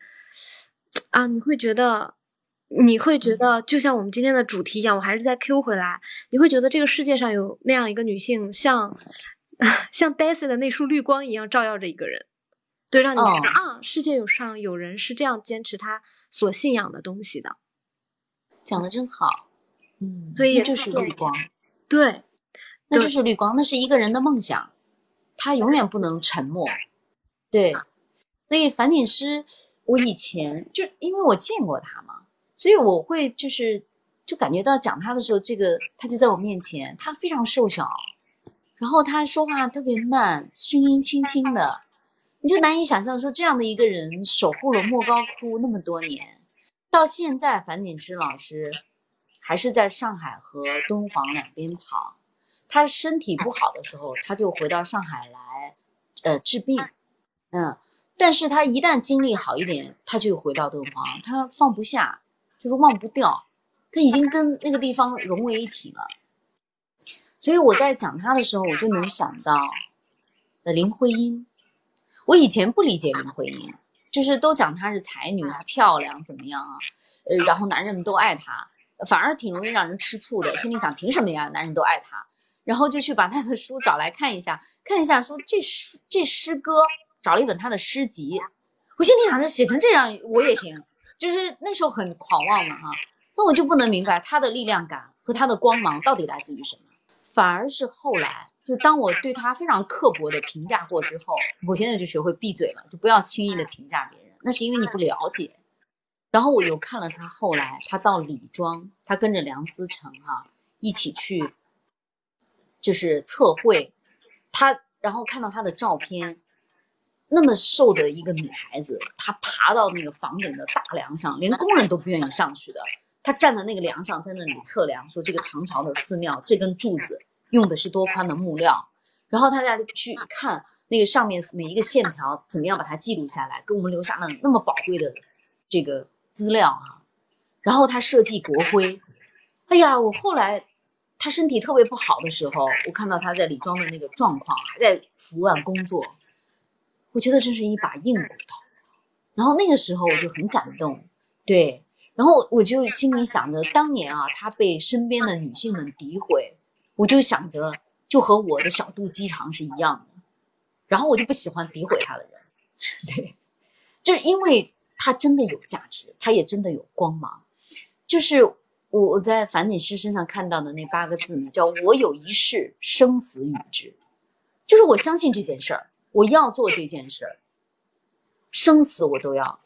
啊，你会觉得，你会觉得，就像我们今天的主题一样，我还是在 Q 回来。你会觉得这个世界上有那样一个女性，像 (laughs) 像 Daisy 的那束绿光一样照耀着一个人，对，让你觉得啊，世界有上有人是这样坚持他所信仰的东西的。
讲的真好。
嗯，所以
就是绿光，
对，
那就是绿光，那是一个人的梦想，他永远不能沉默。对，所以樊锦诗，我以前就因为我见过他嘛，所以我会就是就感觉到讲他的时候，这个他就在我面前，他非常瘦小，然后他说话特别慢，声音轻轻的，你就难以想象说这样的一个人守护了莫高窟那么多年，到现在樊锦诗老师。还是在上海和敦煌两边跑，他身体不好的时候，他就回到上海来，呃，治病。嗯，但是他一旦精力好一点，他就回到敦煌，他放不下，就是忘不掉，他已经跟那个地方融为一体了。所以我在讲他的时候，我就能想到，呃，林徽因。我以前不理解林徽因，就是都讲她是才女，她漂亮怎么样啊？呃，然后男人们都爱她，反而挺容易让人吃醋的。心里想，凭什么呀？男人都爱她，然后就去把她的书找来看一下，看一下，说这诗这诗歌，找了一本她的诗集。我心里想着写成这样我也行，就是那时候很狂妄嘛哈。那我就不能明白她的力量感和她的光芒到底来自于什么。反而是后来，就当我对他非常刻薄的评价过之后，我现在就学会闭嘴了，就不要轻易的评价别人，那是因为你不了解。然后我又看了他后来，他到李庄，他跟着梁思成哈一起去，就是测绘，他然后看到他的照片，那么瘦的一个女孩子，她爬到那个房顶的大梁上，连工人都不愿意上去的。他站在那个梁上，在那里测量，说这个唐朝的寺庙这根柱子用的是多宽的木料，然后他再去看那个上面每一个线条怎么样把它记录下来，给我们留下了那么宝贵的这个资料哈。然后他设计国徽，哎呀，我后来他身体特别不好的时候，我看到他在李庄的那个状况，还在伏案工作，我觉得这是一把硬骨头。然后那个时候我就很感动，对。然后我就心里想着，当年啊，他被身边的女性们诋毁，我就想着，就和我的小肚鸡肠是一样的。然后我就不喜欢诋毁他的人，(laughs) 对，就是因为他真的有价值，他也真的有光芒。就是我我在樊锦诗身上看到的那八个字呢，叫“我有一事，生死与之”，就是我相信这件事儿，我要做这件事儿，生死我都要。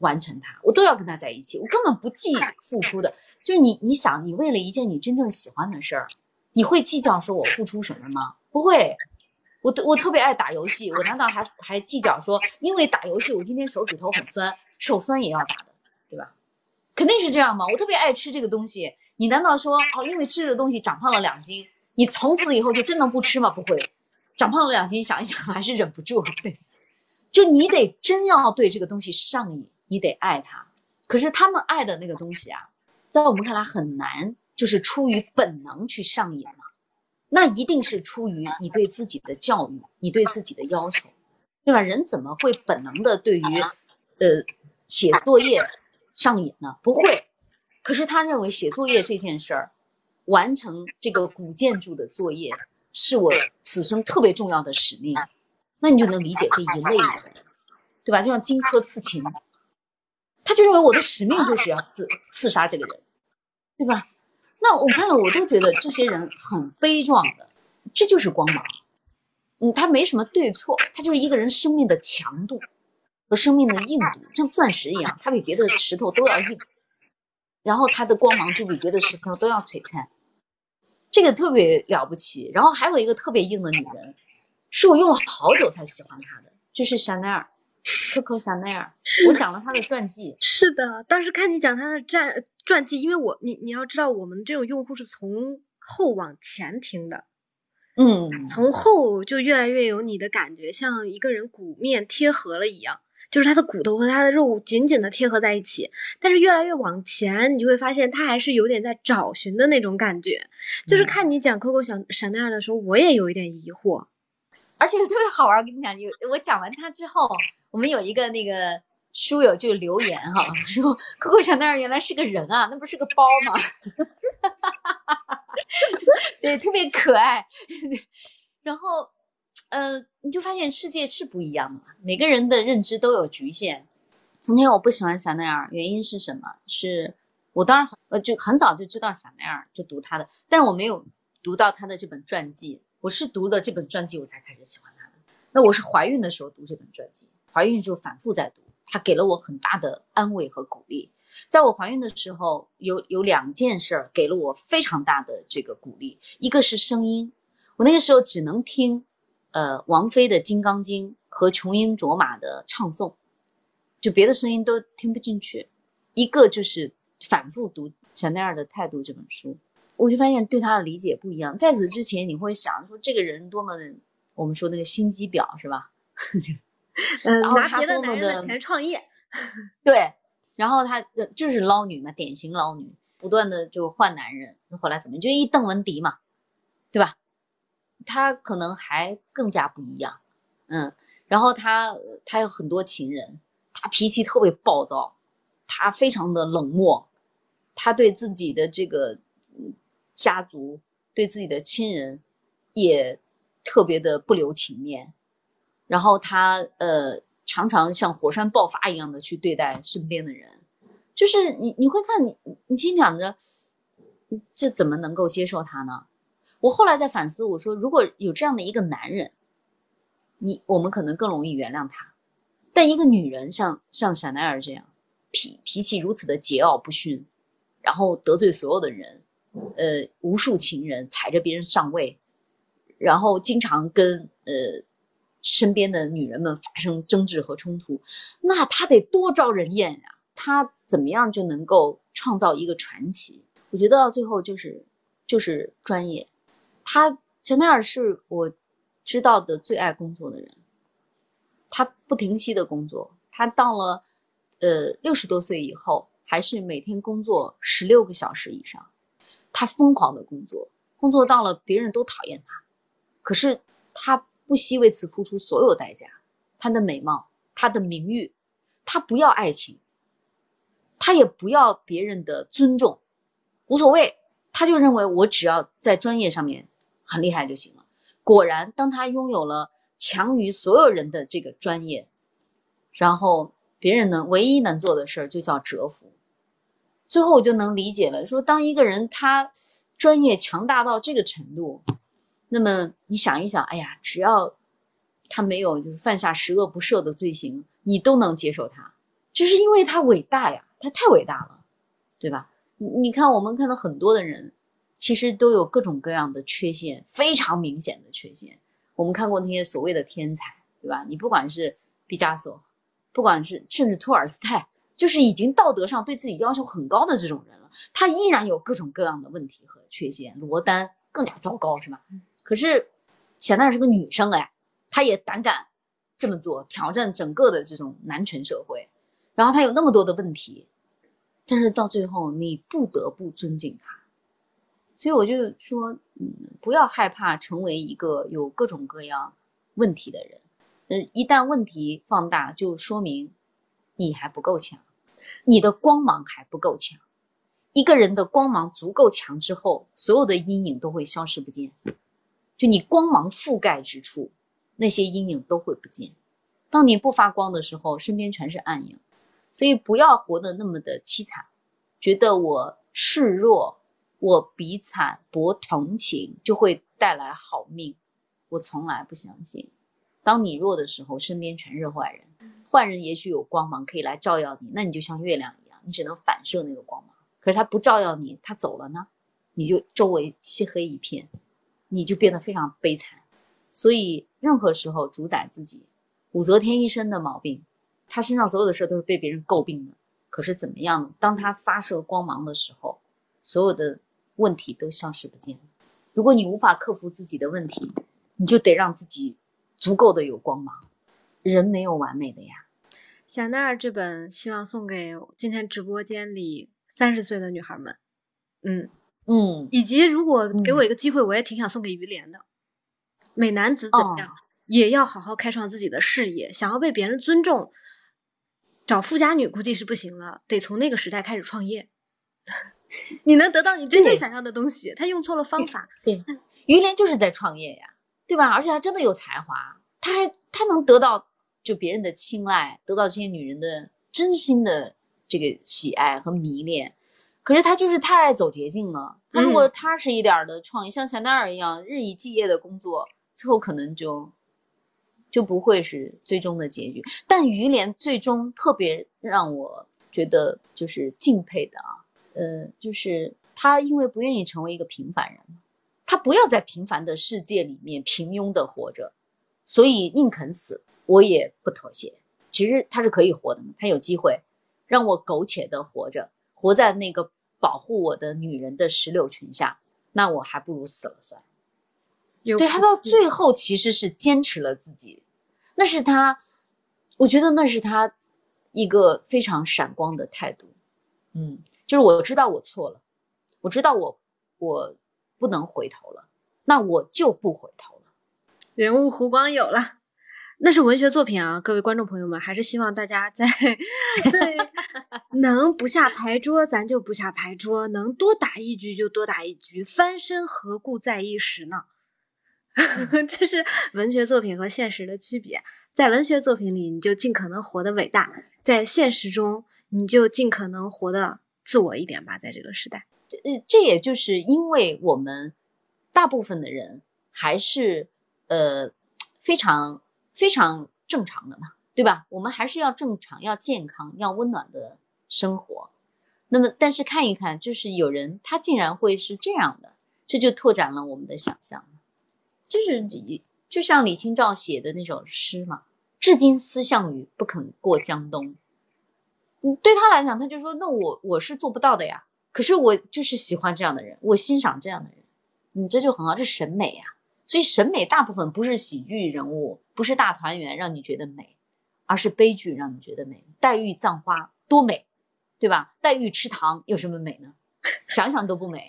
完成它，我都要跟他在一起，我根本不计付出的。就是你，你想，你为了一件你真正喜欢的事儿，你会计较说我付出什么吗？不会。我我特别爱打游戏，我难道还还计较说，因为打游戏我今天手指头很酸，手酸也要打的，对吧？肯定是这样嘛。我特别爱吃这个东西，你难道说哦，因为吃这个东西长胖了两斤，你从此以后就真能不吃吗？不会，长胖了两斤，想一想还是忍不住。对，就你得真要对这个东西上瘾。你得爱它，可是他们爱的那个东西啊，在我们看来很难，就是出于本能去上瘾嘛。那一定是出于你对自己的教育，你对自己的要求，对吧？人怎么会本能的对于，呃，写作业上瘾呢？不会。可是他认为写作业这件事儿，完成这个古建筑的作业，是我此生特别重要的使命。那你就能理解这一类人，对吧？就像荆轲刺秦。他就认为我的使命就是要刺刺杀这个人，对吧？那我看了我都觉得这些人很悲壮的，这就是光芒。嗯，他没什么对错，他就是一个人生命的强度和生命的硬度，像钻石一样，它比别的石头都要硬，然后它的光芒就比别的石头都要璀璨，这个特别了不起。然后还有一个特别硬的女人，是我用了好久才喜欢她的，就是香奈儿。coco 香奈儿，我讲了他的传记。(laughs)
是的，当时看你讲他的传传记，因为我你你要知道，我们这种用户是从后往前听的，
嗯，
从后就越来越有你的感觉，像一个人骨面贴合了一样，就是它的骨头和它的肉紧紧的贴合在一起。但是越来越往前，你就会发现它还是有点在找寻的那种感觉。就是看你讲 Coco 香香奈儿的时候，我也有一点疑惑，(laughs)
而且特别好玩。我跟你讲，有我讲完它之后。我们有一个那个书友就留言哈，(laughs) 说 Coco 小奈儿原来是个人啊，那不是个包吗？(laughs) 对，特别可爱。然后，呃，你就发现世界是不一样的嘛，每个人的认知都有局限。从前我不喜欢香奈儿，原因是什么？是我当然很呃就很早就知道香奈儿，就读他的，但我没有读到他的这本传记。我是读了这本传记，我才开始喜欢他的。那我是怀孕的时候读这本传记。怀孕就反复在读，他给了我很大的安慰和鼓励。在我怀孕的时候，有有两件事儿给了我非常大的这个鼓励。一个是声音，我那个时候只能听，呃，王菲的《金刚经》和琼英卓玛的唱诵，就别的声音都听不进去。一个就是反复读香奈儿的态度这本书，我就发现对他的理解不一样。在此之前，你会想说这个人多么的，我们说那个心机婊是吧？(laughs)
嗯，拿别的男人的钱创业，(laughs)
对，然后他就是捞女嘛，典型捞女，不断的就换男人，后来怎么就一邓文迪嘛，对吧？他可能还更加不一样，嗯，然后他他有很多情人，他脾气特别暴躁，他非常的冷漠，他对自己的这个家族，对自己的亲人也特别的不留情面。然后他呃常常像火山爆发一样的去对待身边的人，就是你你会看你你心想着，这怎么能够接受他呢？我后来在反思，我说如果有这样的一个男人，你我们可能更容易原谅他，但一个女人像像香奈儿这样脾脾气如此的桀骜不驯，然后得罪所有的人，呃无数情人踩着别人上位，然后经常跟呃。身边的女人们发生争执和冲突，那他得多招人厌呀！他怎么样就能够创造一个传奇？我觉得到最后就是就是专业。他钱奈尔是我知道的最爱工作的人，他不停息的工作。他到了呃六十多岁以后，还是每天工作十六个小时以上。他疯狂的工作，工作到了别人都讨厌他，可是他。不惜为此付出所有代价，他的美貌，他的名誉，他不要爱情，他也不要别人的尊重，无所谓，他就认为我只要在专业上面很厉害就行了。果然，当他拥有了强于所有人的这个专业，然后别人呢唯一能做的事儿就叫折服。最后我就能理解了，说当一个人他专业强大到这个程度。那么你想一想，哎呀，只要他没有就是犯下十恶不赦的罪行，你都能接受他，就是因为他伟大呀，他太伟大了，对吧？你你看，我们看到很多的人，其实都有各种各样的缺陷，非常明显的缺陷。我们看过那些所谓的天才，对吧？你不管是毕加索，不管是甚至托尔斯泰，就是已经道德上对自己要求很高的这种人了，他依然有各种各样的问题和缺陷。罗丹更加糟糕，是吧？可是，小奈是个女生哎，她也胆敢这么做，挑战整个的这种男权社会。然后她有那么多的问题，但是到最后你不得不尊敬她。所以我就说，嗯，不要害怕成为一个有各种各样问题的人。嗯，一旦问题放大，就说明你还不够强，你的光芒还不够强。一个人的光芒足够强之后，所有的阴影都会消失不见。就你光芒覆盖之处，那些阴影都会不见。当你不发光的时候，身边全是暗影。所以不要活得那么的凄惨，觉得我示弱，我比惨博同情就会带来好命。我从来不相信。当你弱的时候，身边全是坏人。坏人也许有光芒可以来照耀你，那你就像月亮一样，你只能反射那个光芒。可是他不照耀你，他走了呢，你就周围漆黑一片。你就变得非常悲惨，所以任何时候主宰自己，武则天一身的毛病，她身上所有的事都是被别人诟病的。可是怎么样呢？当她发射光芒的时候，所有的问题都消失不见。如果你无法克服自己的问题，你就得让自己足够的有光芒。人没有完美的呀。
香奈儿这本希望送给今天直播间里三十岁的女孩们。嗯。
嗯，
以及如果给我一个机会，我也挺想送给于连的。美男子怎样，也要好好开创自己的事业。想要被别人尊重，找富家女估计是不行了，得从那个时代开始创业。你能得到你真正想要的东西。他用错了方法。
对，于连就是在创业呀，对吧？而且他真的有才华，他还他能得到就别人的青睐，得到这些女人的真心的这个喜爱和迷恋。可是他就是太爱走捷径了。他如果踏实一点的创业，像香奈儿一样日以继夜的工作，最后可能就就不会是最终的结局。但于连最终特别让我觉得就是敬佩的啊，呃，就是他因为不愿意成为一个平凡人，他不要在平凡的世界里面平庸的活着，所以宁肯死，我也不妥协。其实他是可以活的嘛，他有机会让我苟且的活着，活在那个。保护我的女人的石榴裙下，那我还不如死了算。对他到最后其实是坚持了自己，那是他我觉得那是他一个非常闪光的态度。嗯，就是我知道我错了，我知道我我不能回头了，那我就不回头了。
人物弧光有了。那是文学作品啊，各位观众朋友们，还是希望大家在对 (laughs) 能不下牌桌，咱就不下牌桌；能多打一局就多打一局，翻身何故在一时呢？(laughs) 这是文学作品和现实的区别。在文学作品里，你就尽可能活得伟大；在现实中，你就尽可能活得自我一点吧。在这个时代，
这这也就是因为我们大部分的人还是呃非常。非常正常的嘛，对吧？我们还是要正常、要健康、要温暖的生活。那么，但是看一看，就是有人他竟然会是这样的，这就拓展了我们的想象。就是就像李清照写的那首诗嘛，“至今思项羽，不肯过江东。”对他来讲，他就说：“那我我是做不到的呀。可是我就是喜欢这样的人，我欣赏这样的人。你这就很好，这审美呀。”所以审美大部分不是喜剧人物，不是大团圆让你觉得美，而是悲剧让你觉得美。黛玉葬花多美，对吧？黛玉吃糖有什么美呢？(laughs) 想想都不美。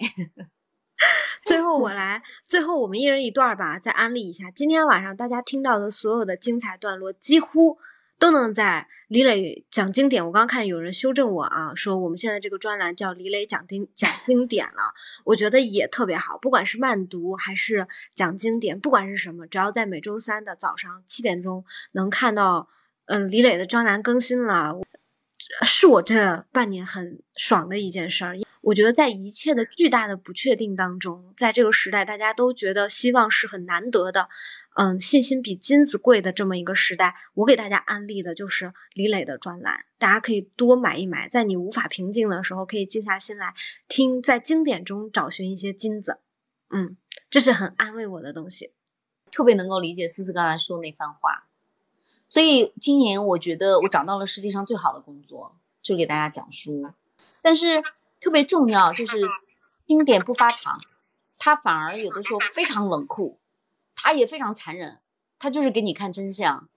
(laughs)
最后我来，最后我们一人一段吧，再安利一下。今天晚上大家听到的所有的精彩段落，几乎。都能在李磊讲经典。我刚看有人修正我啊，说我们现在这个专栏叫李磊讲经讲经典了，我觉得也特别好。不管是慢读还是讲经典，不管是什么，只要在每周三的早上七点钟能看到，嗯，李磊的专栏更新了。是我这半年很爽的一件事儿。我觉得在一切的巨大的不确定当中，在这个时代，大家都觉得希望是很难得的，嗯，信心比金子贵的这么一个时代，我给大家安利的就是李磊的专栏，大家可以多买一买，在你无法平静的时候，可以静下心来听，在经典中找寻一些金子。嗯，这是很安慰我的东西，
特别能够理解思思刚才说那番话。所以今年我觉得我找到了世界上最好的工作，就给大家讲书。但是特别重要就是经典不发糖，他反而有的时候非常冷酷，他也非常残忍，他就是给你看真相。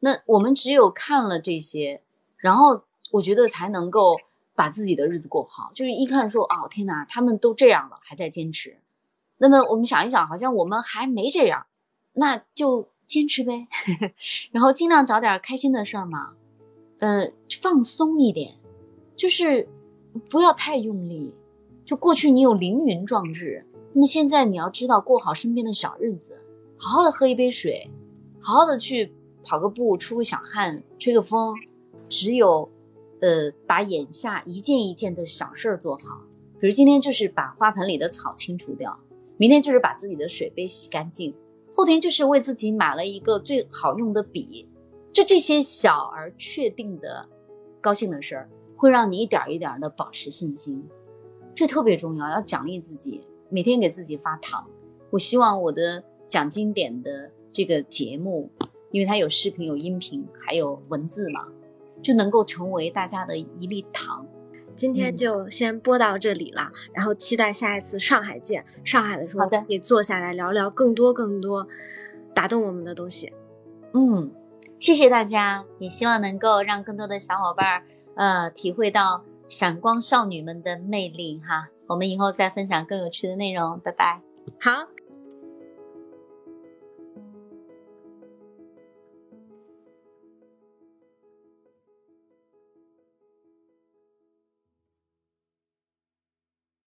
那我们只有看了这些，然后我觉得才能够把自己的日子过好。就是一看说哦天哪，他们都这样了还在坚持，那么我们想一想，好像我们还没这样，那就。坚持呗，(laughs) 然后尽量找点开心的事儿嘛，呃，放松一点，就是不要太用力。就过去你有凌云壮志，那么现在你要知道过好身边的小日子，好好的喝一杯水，好好的去跑个步，出个小汗，吹个风。只有，呃，把眼下一件一件的小事儿做好，比如今天就是把花盆里的草清除掉，明天就是把自己的水杯洗干净。后天就是为自己买了一个最好用的笔，就这些小而确定的高兴的事儿，会让你一点一点的保持信心，这特别重要。要奖励自己，每天给自己发糖。我希望我的讲经典的这个节目，因为它有视频、有音频，还有文字嘛，就能够成为大家的一粒糖。
今天就先播到这里了，然后期待下一次上海见。上海的时候，
好的，
可以坐下来聊聊更多更多打动我们的东西。
嗯，谢谢大家，也希望能够让更多的小伙伴呃体会到闪光少女们的魅力哈。我们以后再分享更有趣的内容，拜拜。
好。